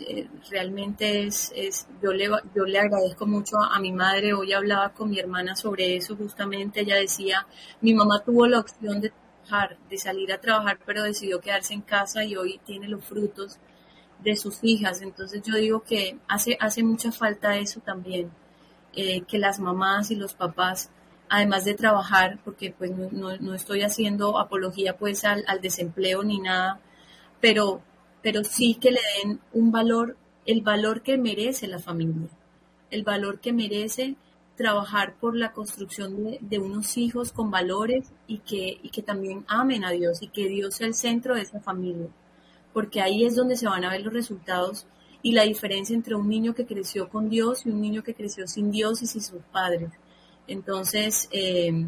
eh, realmente es, es yo, le, yo le agradezco mucho a, mi madre, hoy hablaba con mi hermana sobre eso justamente, ella decía, mi mamá tuvo la opción de de salir a trabajar, pero decidió quedarse en casa y hoy tiene los frutos de sus hijas, entonces yo digo que hace, hace mucha falta eso también, eh, que las mamás y los papás además de trabajar, porque pues no, no, estoy haciendo apología pues al, al, desempleo ni nada, pero pero sí que le den un valor, el valor que merece la familia, el valor que merece trabajar por la construcción de, unos hijos con valores y que, y que también amen a Dios y que Dios sea el centro de esa familia, porque ahí es donde se van a ver los resultados y la diferencia entre un niño que creció con Dios y un niño que creció sin Dios y sin sus padres. Entonces, eh,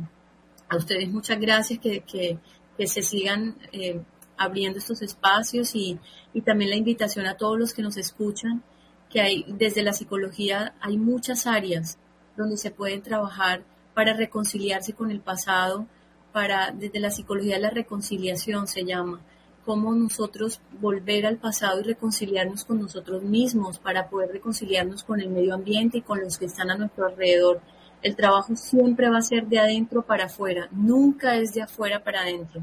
a ustedes muchas gracias que, que, se sigan eh, abriendo estos espacios y, también la invitación a todos los que nos escuchan, que hay desde la psicología hay muchas áreas donde se pueden trabajar para reconciliarse con el pasado, para desde la psicología la reconciliación se llama, cómo nosotros volver al pasado y reconciliarnos con nosotros mismos para poder reconciliarnos con el medio ambiente y con los que están a nuestro alrededor. El trabajo siempre va a ser de adentro para afuera, nunca es de afuera para adentro.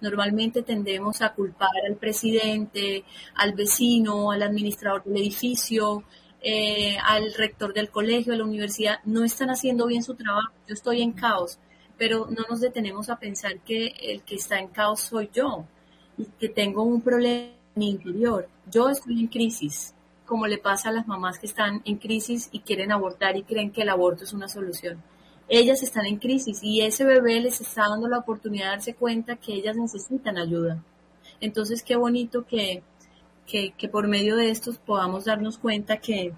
Normalmente tendemos a culpar al presidente, al vecino, al administrador del edificio, eh, al rector del colegio, a la universidad. No están haciendo bien su trabajo. Yo estoy en caos, pero no nos detenemos a pensar que el que está en caos soy yo y que tengo un problema en mi interior. Yo estoy en crisis, como le pasa a las mamás que están en crisis y quieren abortar y creen que el aborto es una solución ellas están en crisis y ese bebé les está dando la oportunidad de darse cuenta que ellas necesitan ayuda. Entonces, qué bonito que, que, por medio de estos podamos darnos cuenta que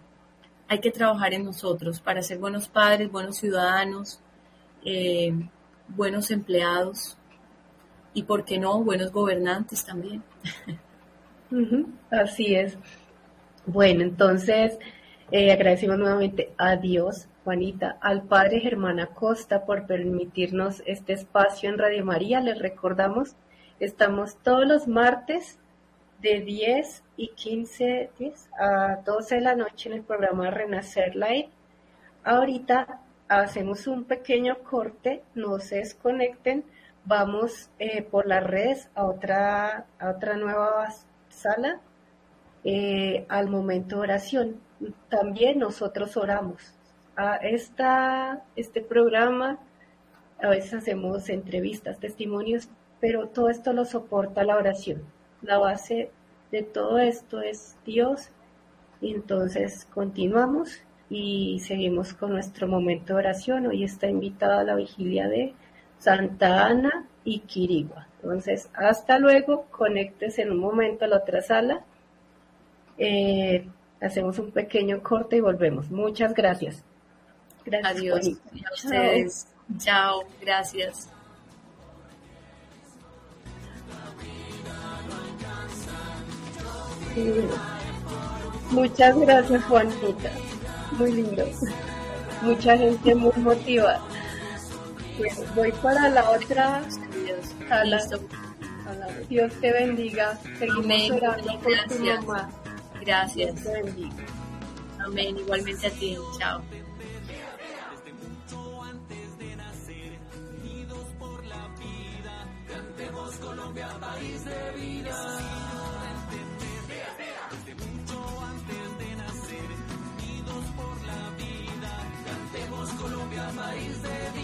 hay que trabajar en nosotros para ser buenos padres, buenos ciudadanos, eh, buenos empleados y, ¿por qué no?, buenos gobernantes también. así es. Bueno, entonces eh, agradecemos nuevamente a Dios Juanita, al padre Germán Acosta por permitirnos este espacio en Radio María. Les recordamos, estamos todos los martes de 10 y 15 a 12 de la noche en el programa Renacer Live. Ahorita hacemos un pequeño corte, no se desconecten, vamos eh, por las redes a otra, a otra nueva sala eh, al momento de oración. También nosotros oramos a esta, este programa, a veces hacemos entrevistas, testimonios, pero todo esto lo soporta la oración. La base de todo esto es Dios. Y entonces continuamos y seguimos con nuestro momento de oración. Hoy está invitada la vigilia de Santa Ana y Quirigua. Entonces, hasta luego, conectes en un momento a la otra sala. Eh, hacemos un pequeño corte y volvemos. Muchas gracias. Gracias. Adiós. A ustedes. Chao. Gracias. Muchas gracias, Juanita. Muy lindo. Mucha gente muy motivada. voy para la otra sala. Dios te bendiga. Seguimos orando por tu mamá. Gracias. Dios te bendiga. Amén. Igualmente a ti. Chao. país de vida. País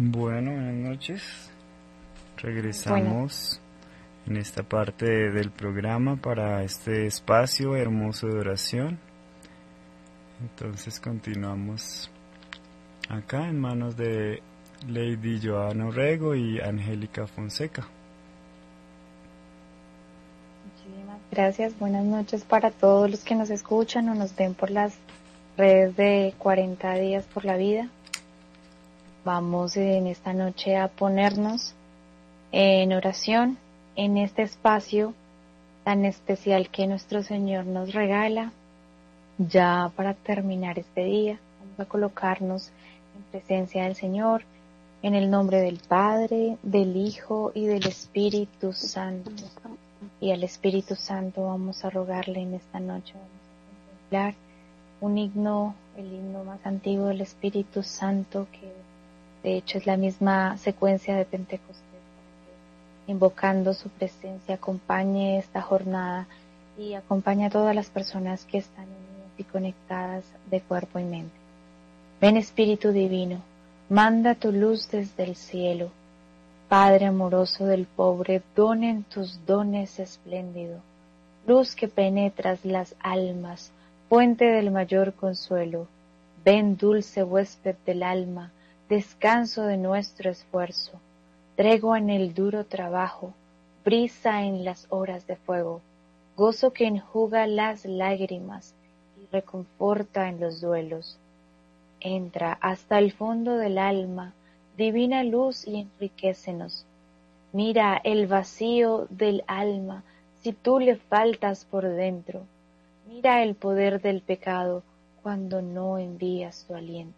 Bueno, buenas noches. Regresamos en esta parte del programa para este espacio hermoso de oración. Entonces continuamos acá en manos de Lady Joana Orrego y Angélica Fonseca. Muchísimas gracias. Buenas noches para todos los que nos escuchan o nos ven por las redes de 40 días por la vida. Vamos en esta noche a ponernos en oración en este espacio tan especial que nuestro Señor nos regala. Ya para terminar este día, vamos a colocarnos en presencia del Señor en el nombre del Padre, del Hijo y del Espíritu Santo. Y al Espíritu Santo vamos a rogarle en esta noche, vamos a contemplar un himno, el himno más antiguo del Espíritu Santo, que de hecho es la misma secuencia de Pentecostés, invocando su presencia, acompañe esta jornada y acompañe a todas las personas que están unidas y conectadas de cuerpo y mente. Ven Espíritu Divino, Manda tu luz desde el cielo. Padre amoroso del pobre, donen tus dones espléndido. Luz que penetras las almas, fuente del mayor consuelo. Ven dulce huésped del alma, descanso de nuestro esfuerzo. Tregua en el duro trabajo, brisa en las horas de fuego, gozo que enjuga las lágrimas y reconforta en los duelos Entra hasta el fondo del alma, divina luz y enriquecenos. Mira el vacío del alma si tú le faltas por dentro. Mira el poder del pecado cuando no envías tu aliento.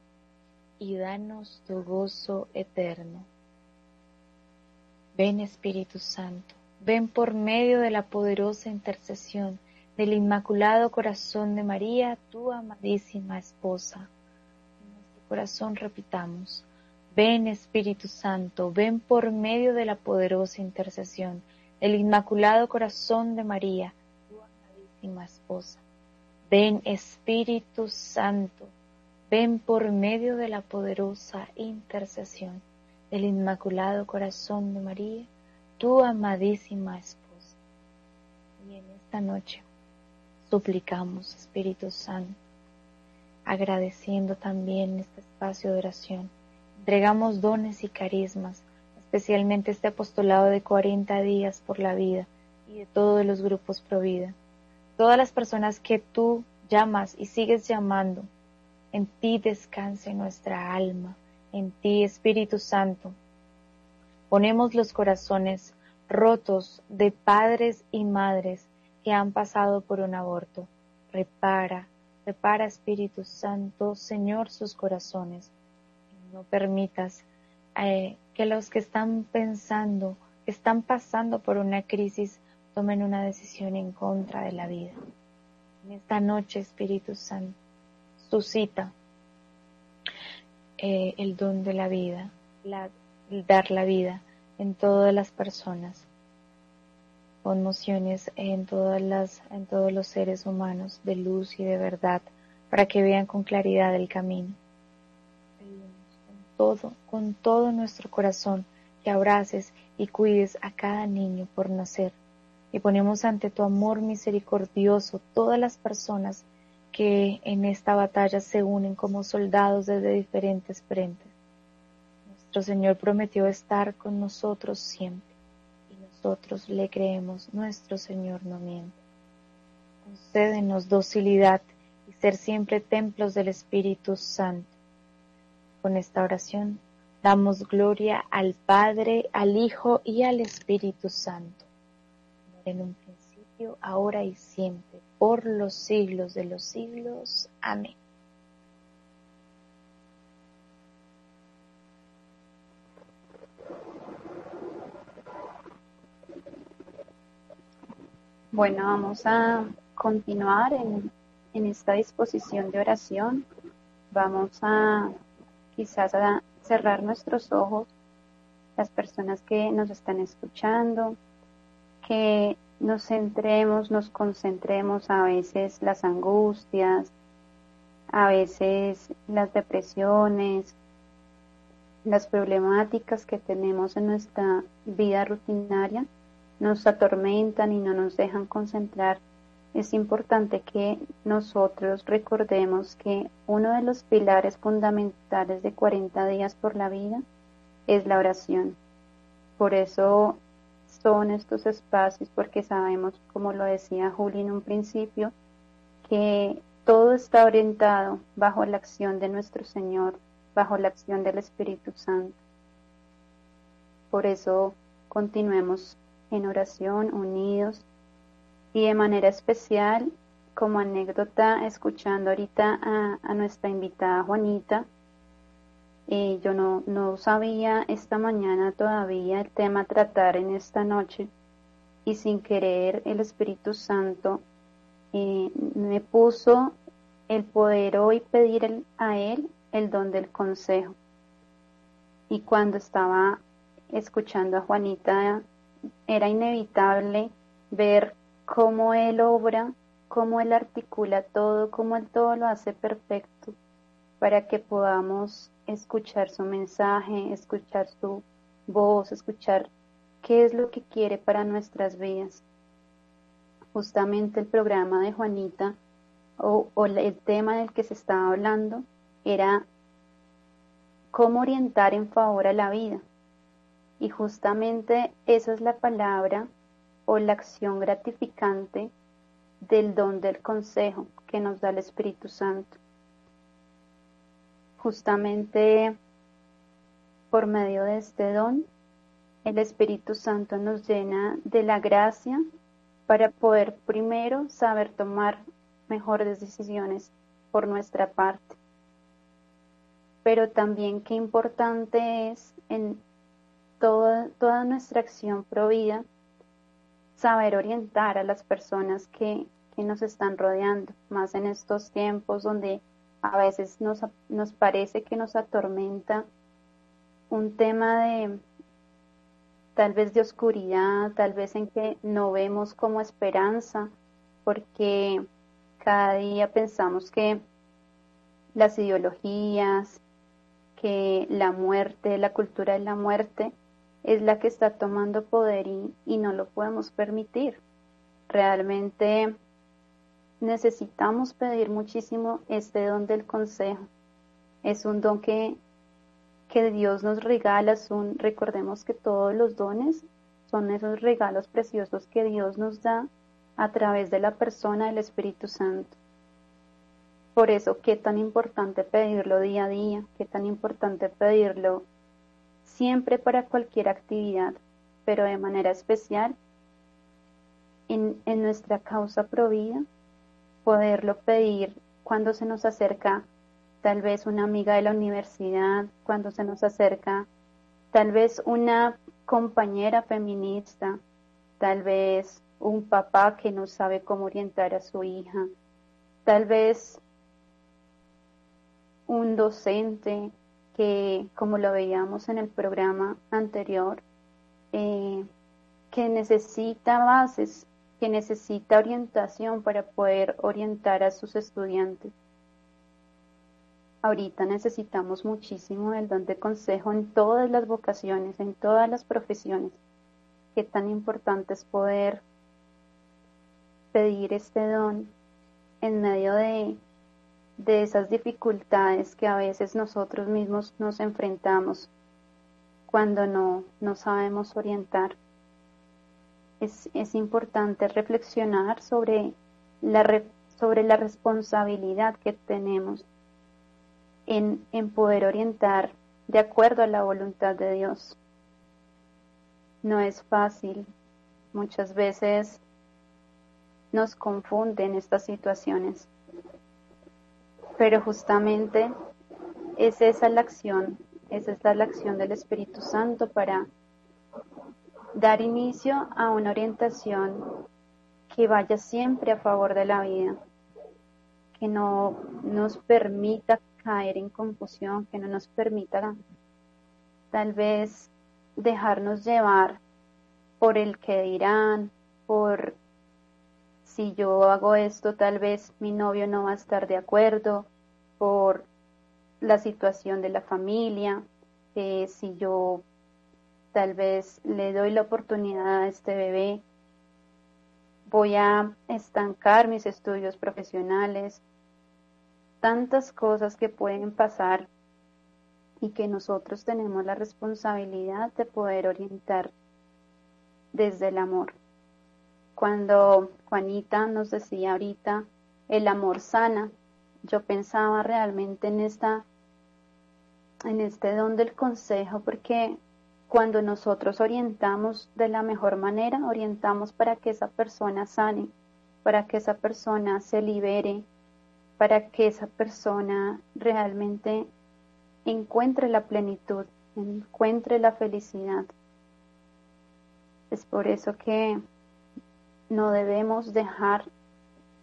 y danos tu gozo eterno. Ven Espíritu Santo, ven por medio de la poderosa intercesión del Inmaculado Corazón de María, tu amadísima esposa. En nuestro corazón repitamos, ven Espíritu Santo, ven por medio de la poderosa intercesión del Inmaculado Corazón de María, tu amadísima esposa. Ven Espíritu Santo, ven por medio de la poderosa intercesión del Inmaculado Corazón de María, tu amadísima esposa. Y en esta noche suplicamos, Espíritu Santo, agradeciendo también este espacio de oración. Entregamos dones y carismas, especialmente este apostolado de 40 días por la vida y de todos los grupos pro vida. Todas las personas que tú llamas y sigues llamando, en ti descanse nuestra alma, en ti Espíritu Santo. Ponemos los corazones rotos de padres y madres que han pasado por un aborto. Repara, repara Espíritu Santo, Señor, sus corazones. No permitas eh, que los que están pensando, que están pasando por una crisis, tomen una decisión en contra de la vida. En esta noche, Espíritu Santo, suscita eh, el don de la vida, dar la vida en todas las personas, conmociones en todas las, en todos los seres humanos de luz y de verdad, para que vean con claridad el camino. Con todo, con todo nuestro corazón, que abraces y cuides a cada niño por nacer y ponemos ante tu amor misericordioso todas las personas que en esta batalla se unen como soldados desde diferentes frentes. Nuestro Señor prometió estar con nosotros siempre y nosotros le creemos, nuestro Señor no miente. Concédenos docilidad y ser siempre templos del Espíritu Santo. Con esta oración damos gloria al Padre, al Hijo y al Espíritu Santo en un principio, ahora y siempre, por los siglos de los siglos. Amén. Bueno, vamos a continuar en, en, esta disposición de oración. Vamos a quizás a cerrar nuestros ojos, las personas que nos están escuchando, que nos centremos, nos concentremos a veces las angustias, a veces las depresiones, las problemáticas que tenemos en nuestra vida rutinaria nos atormentan y no nos dejan concentrar. Es importante que nosotros recordemos que uno de los pilares fundamentales de 40 días por la vida es la oración. Por eso son estos espacios porque sabemos, como lo decía Juli en un principio, que todo está orientado bajo la acción de nuestro Señor, bajo la acción del Espíritu Santo. Por eso continuemos en oración, unidos y de manera especial, como anécdota, escuchando ahorita a, a nuestra invitada Juanita, yo no, no sabía esta mañana todavía el tema tratar en esta noche y sin querer el Espíritu Santo eh, me puso el poder hoy pedir a Él el don del consejo. Y cuando estaba escuchando a Juanita, era inevitable ver cómo Él obra, cómo Él articula todo, cómo Él todo lo hace perfecto para que podamos escuchar su mensaje, escuchar su voz, escuchar qué es lo que quiere para nuestras vidas. Justamente el programa de Juanita o, el tema del que se estaba hablando era cómo orientar en favor a la vida. Y justamente esa es la palabra o la acción gratificante del don del consejo que nos da el Espíritu Santo justamente por medio de este don, el Espíritu Santo nos llena de la gracia para poder primero saber tomar mejores decisiones por nuestra parte. Pero también qué importante es en toda, nuestra acción provida saber orientar a las personas que nos están rodeando, más en estos tiempos donde a veces nos, nos parece que nos atormenta un tema de tal vez de oscuridad, tal vez en que no vemos como esperanza, porque cada día pensamos que las ideologías, que la muerte, la cultura de la muerte, es la que está tomando poder y, y no lo podemos permitir. Realmente necesitamos pedir muchísimo este don del consejo. Es un don que, que Dios nos regala, son, recordemos que todos los dones son esos regalos preciosos que Dios nos da a través de la persona del Espíritu Santo. Por eso, qué tan importante pedirlo día a día, qué tan importante pedirlo siempre para cualquier actividad, pero de manera especial en, en nuestra causa provida poderlo pedir cuando se nos acerca tal vez una amiga de la universidad cuando se nos acerca, tal vez una compañera feminista, tal vez un papá que no sabe cómo orientar a su hija, tal vez un docente que, como lo veíamos en el programa anterior, eh, que necesita bases, que necesita orientación para poder orientar a sus estudiantes. Ahorita necesitamos muchísimo el don de consejo en todas las vocaciones, en todas las profesiones. Qué tan importante es poder pedir este don en medio de, de esas dificultades que a veces nosotros mismos nos enfrentamos cuando no, no sabemos orientar. Es, es importante reflexionar sobre la, sobre la responsabilidad que tenemos en, en poder orientar de acuerdo a la voluntad de Dios. No es fácil. Muchas veces nos confunden estas situaciones. Pero justamente es esa la acción, esa es la acción del Espíritu Santo para dar inicio a una orientación que vaya siempre a favor de la vida, que no nos permita caer en confusión, que no nos permita tal vez dejarnos llevar por el que dirán, por si yo hago esto, tal vez mi novio no va a estar de acuerdo, por la situación de la familia, eh, si yo tal vez le doy la oportunidad a este bebé, voy a estancar mis estudios profesionales, tantas cosas que pueden pasar y que nosotros tenemos la responsabilidad de poder orientar desde el amor. Cuando Juanita nos decía ahorita, el amor sana, yo pensaba realmente en esta en este don del consejo porque cuando nosotros orientamos de la mejor manera, orientamos para que esa persona sane, para que esa persona se libere, para que esa persona realmente encuentre la plenitud, encuentre la felicidad. Es por eso que no debemos dejar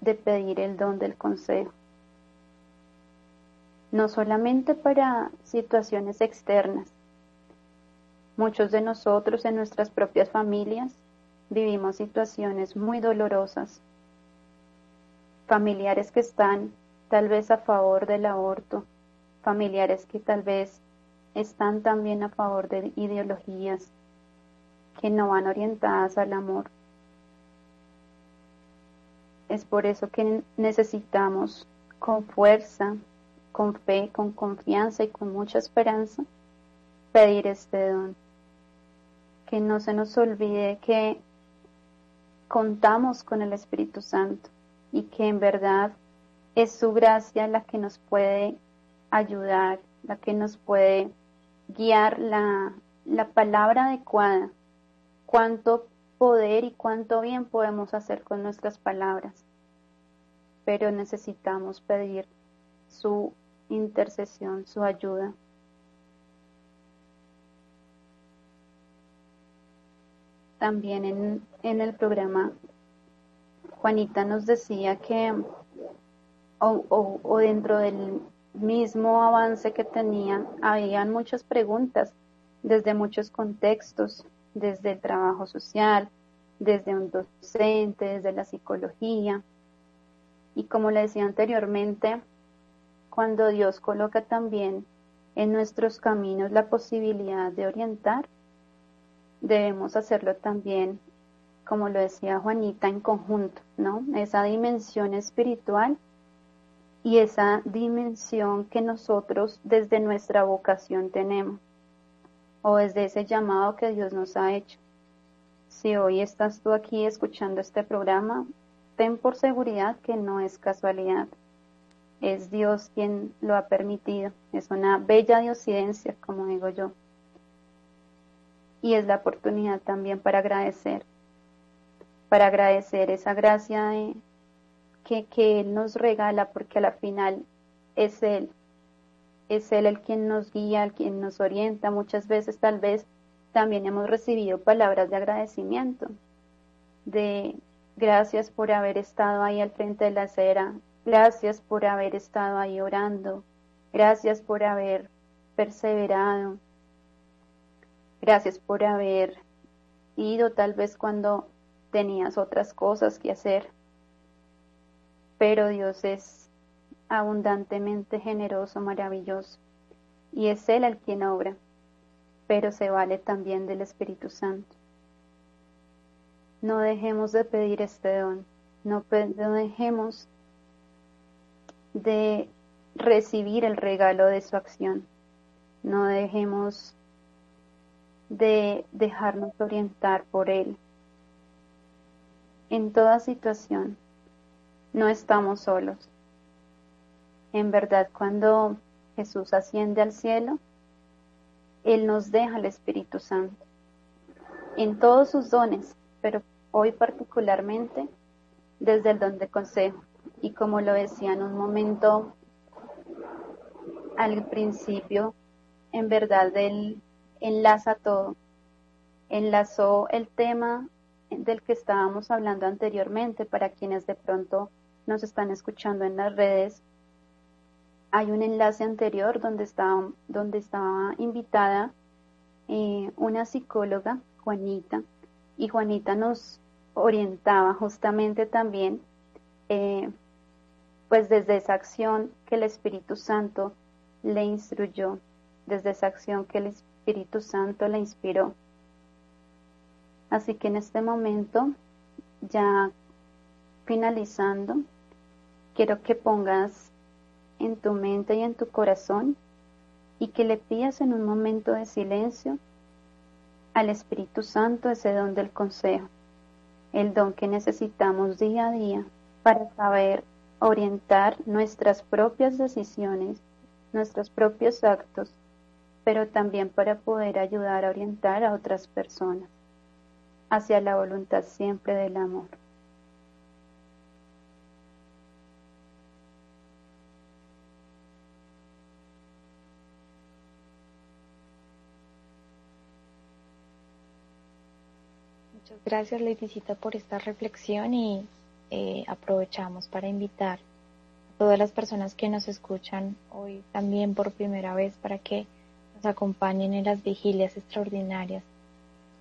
de pedir el don del consejo. No solamente para situaciones externas. Muchos de nosotros en nuestras propias familias vivimos situaciones muy dolorosas. Familiares que están tal vez a favor del aborto, familiares que tal vez están también a favor de ideologías que no van orientadas al amor. Es por eso que necesitamos con fuerza, con fe, con confianza y con mucha esperanza pedir este don. Que no se nos olvide que contamos con el Espíritu Santo y que en verdad es su gracia la que nos puede ayudar, la que nos puede guiar la, la palabra adecuada, cuánto poder y cuánto bien podemos hacer con nuestras palabras. Pero necesitamos pedir su intercesión, su ayuda. También en, en el programa, Juanita nos decía que o, o, dentro del mismo avance que tenían, habían muchas preguntas desde muchos contextos, desde el trabajo social, desde un docente, desde la psicología. Y como le decía anteriormente, cuando Dios coloca también en nuestros caminos la posibilidad de orientar, debemos hacerlo también, como lo decía Juanita, en conjunto, ¿no? Esa dimensión espiritual y esa dimensión que nosotros desde nuestra vocación tenemos o desde ese llamado que Dios nos ha hecho. Si hoy estás tú aquí escuchando este programa, ten por seguridad que no es casualidad. Es Dios quien lo ha permitido. Es una bella diosidencia, como digo yo. Y es la oportunidad también para agradecer, para agradecer esa gracia de, que, Él nos regala, porque a la final es Él es Él el quien nos guía, el quien nos orienta. Muchas veces tal vez también hemos recibido palabras de agradecimiento, de gracias por haber estado ahí al frente de la acera, gracias por haber estado ahí orando, gracias por haber perseverado, gracias por haber ido tal vez cuando tenías otras cosas que hacer. Pero Dios es abundantemente generoso, maravilloso, y es Él el quien obra, pero se vale también del Espíritu Santo. No dejemos de pedir este don, no, no dejemos de recibir el regalo de su acción, no dejemos de dejarnos orientar por Él. En toda situación, no estamos solos. En verdad, cuando Jesús asciende al cielo, Él nos deja el Espíritu Santo en todos sus dones, pero hoy particularmente desde el don de consejo. Y como lo decía en un momento al principio, en verdad Él enlaza todo. Enlazó el tema del que estábamos hablando anteriormente para quienes de pronto nos están escuchando en las redes hay un enlace anterior donde estaba, donde estaba invitada eh, una psicóloga, Juanita, y Juanita nos orientaba justamente también, eh, pues desde esa acción que el Espíritu Santo le instruyó, desde esa acción que el Espíritu Santo le inspiró. Así que en este momento, ya finalizando, quiero que pongas en tu mente y en tu corazón y que le pidas en un momento de silencio al Espíritu Santo ese don del consejo, el don que necesitamos día a día para saber orientar nuestras propias decisiones, nuestros propios actos, pero también para poder ayudar a orientar a otras personas hacia la voluntad siempre del amor. Muchas gracias, Leticita, por esta reflexión y eh, aprovechamos para invitar a todas las personas que nos escuchan hoy también por primera vez para que nos acompañen en las vigilias extraordinarias,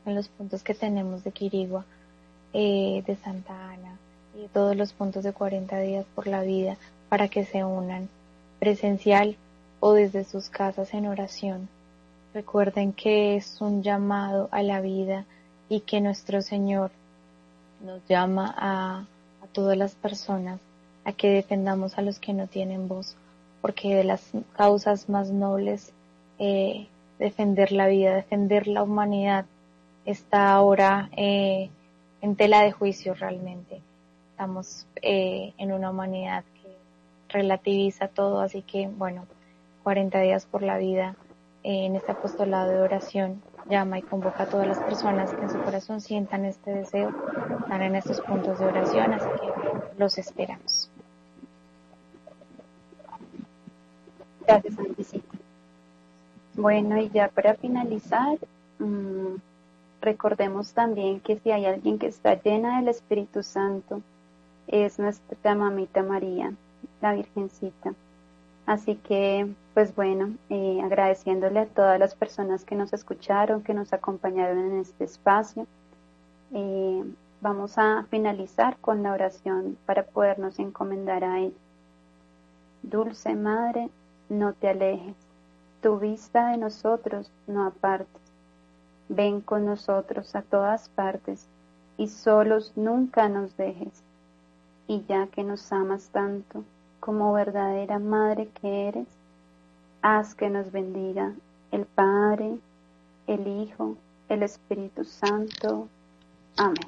en los puntos que tenemos de Quirigua, eh, de Santa Ana y todos los puntos de 40 días por la vida para que se unan presencial o desde sus casas en oración. Recuerden que es un llamado a la vida y que nuestro Señor nos llama a, todas las personas a que defendamos a los que no tienen voz, porque de las causas más nobles, eh, defender la vida, defender la humanidad, está ahora eh, en tela de juicio realmente. Estamos eh, en una humanidad que relativiza todo, así que bueno, 40 días por la vida en este apostolado de oración llama y convoca a todas las personas que en su corazón sientan este deseo, están en estos puntos de oración, así que los esperamos. Gracias, Santísima. Bueno, y ya para finalizar, mm, recordemos también que si hay alguien que está llena del Espíritu Santo, es nuestra mamita María, la Virgencita. Así que, pues bueno, eh, agradeciéndole a todas las personas que nos escucharon, que nos acompañaron en este espacio. Eh, vamos a finalizar con la oración para podernos encomendar a Él. Dulce Madre, no te alejes, tu vista de nosotros no apartes. Ven con nosotros a todas partes y solos nunca nos dejes. Y ya que nos amas tanto, como verdadera Madre que eres, haz que nos bendiga el Padre, el Hijo, el Espíritu Santo. Amén.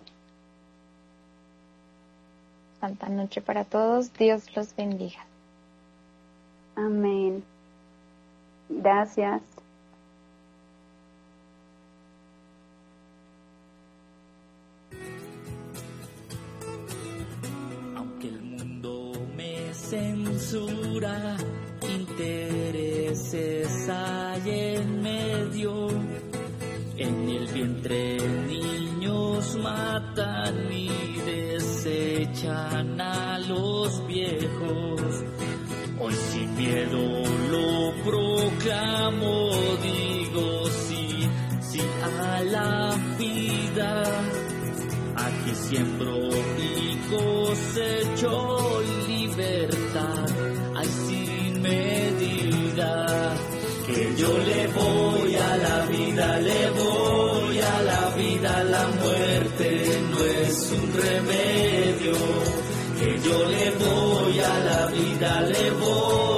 Santa noche para todos, Dios los bendiga. Amén. Gracias. censura, interés dioses hay en medio. En el vientre niños matan y desechan a los viejos. Hoy sin miedo lo proclamo, digo sí, sí a la vida. Aquí siembro y cosecho libertad, ay sin medida. Que yo le voy a la vida, le voy a la vida, la muerte no es un remedio que yo le voy a la vida, le voy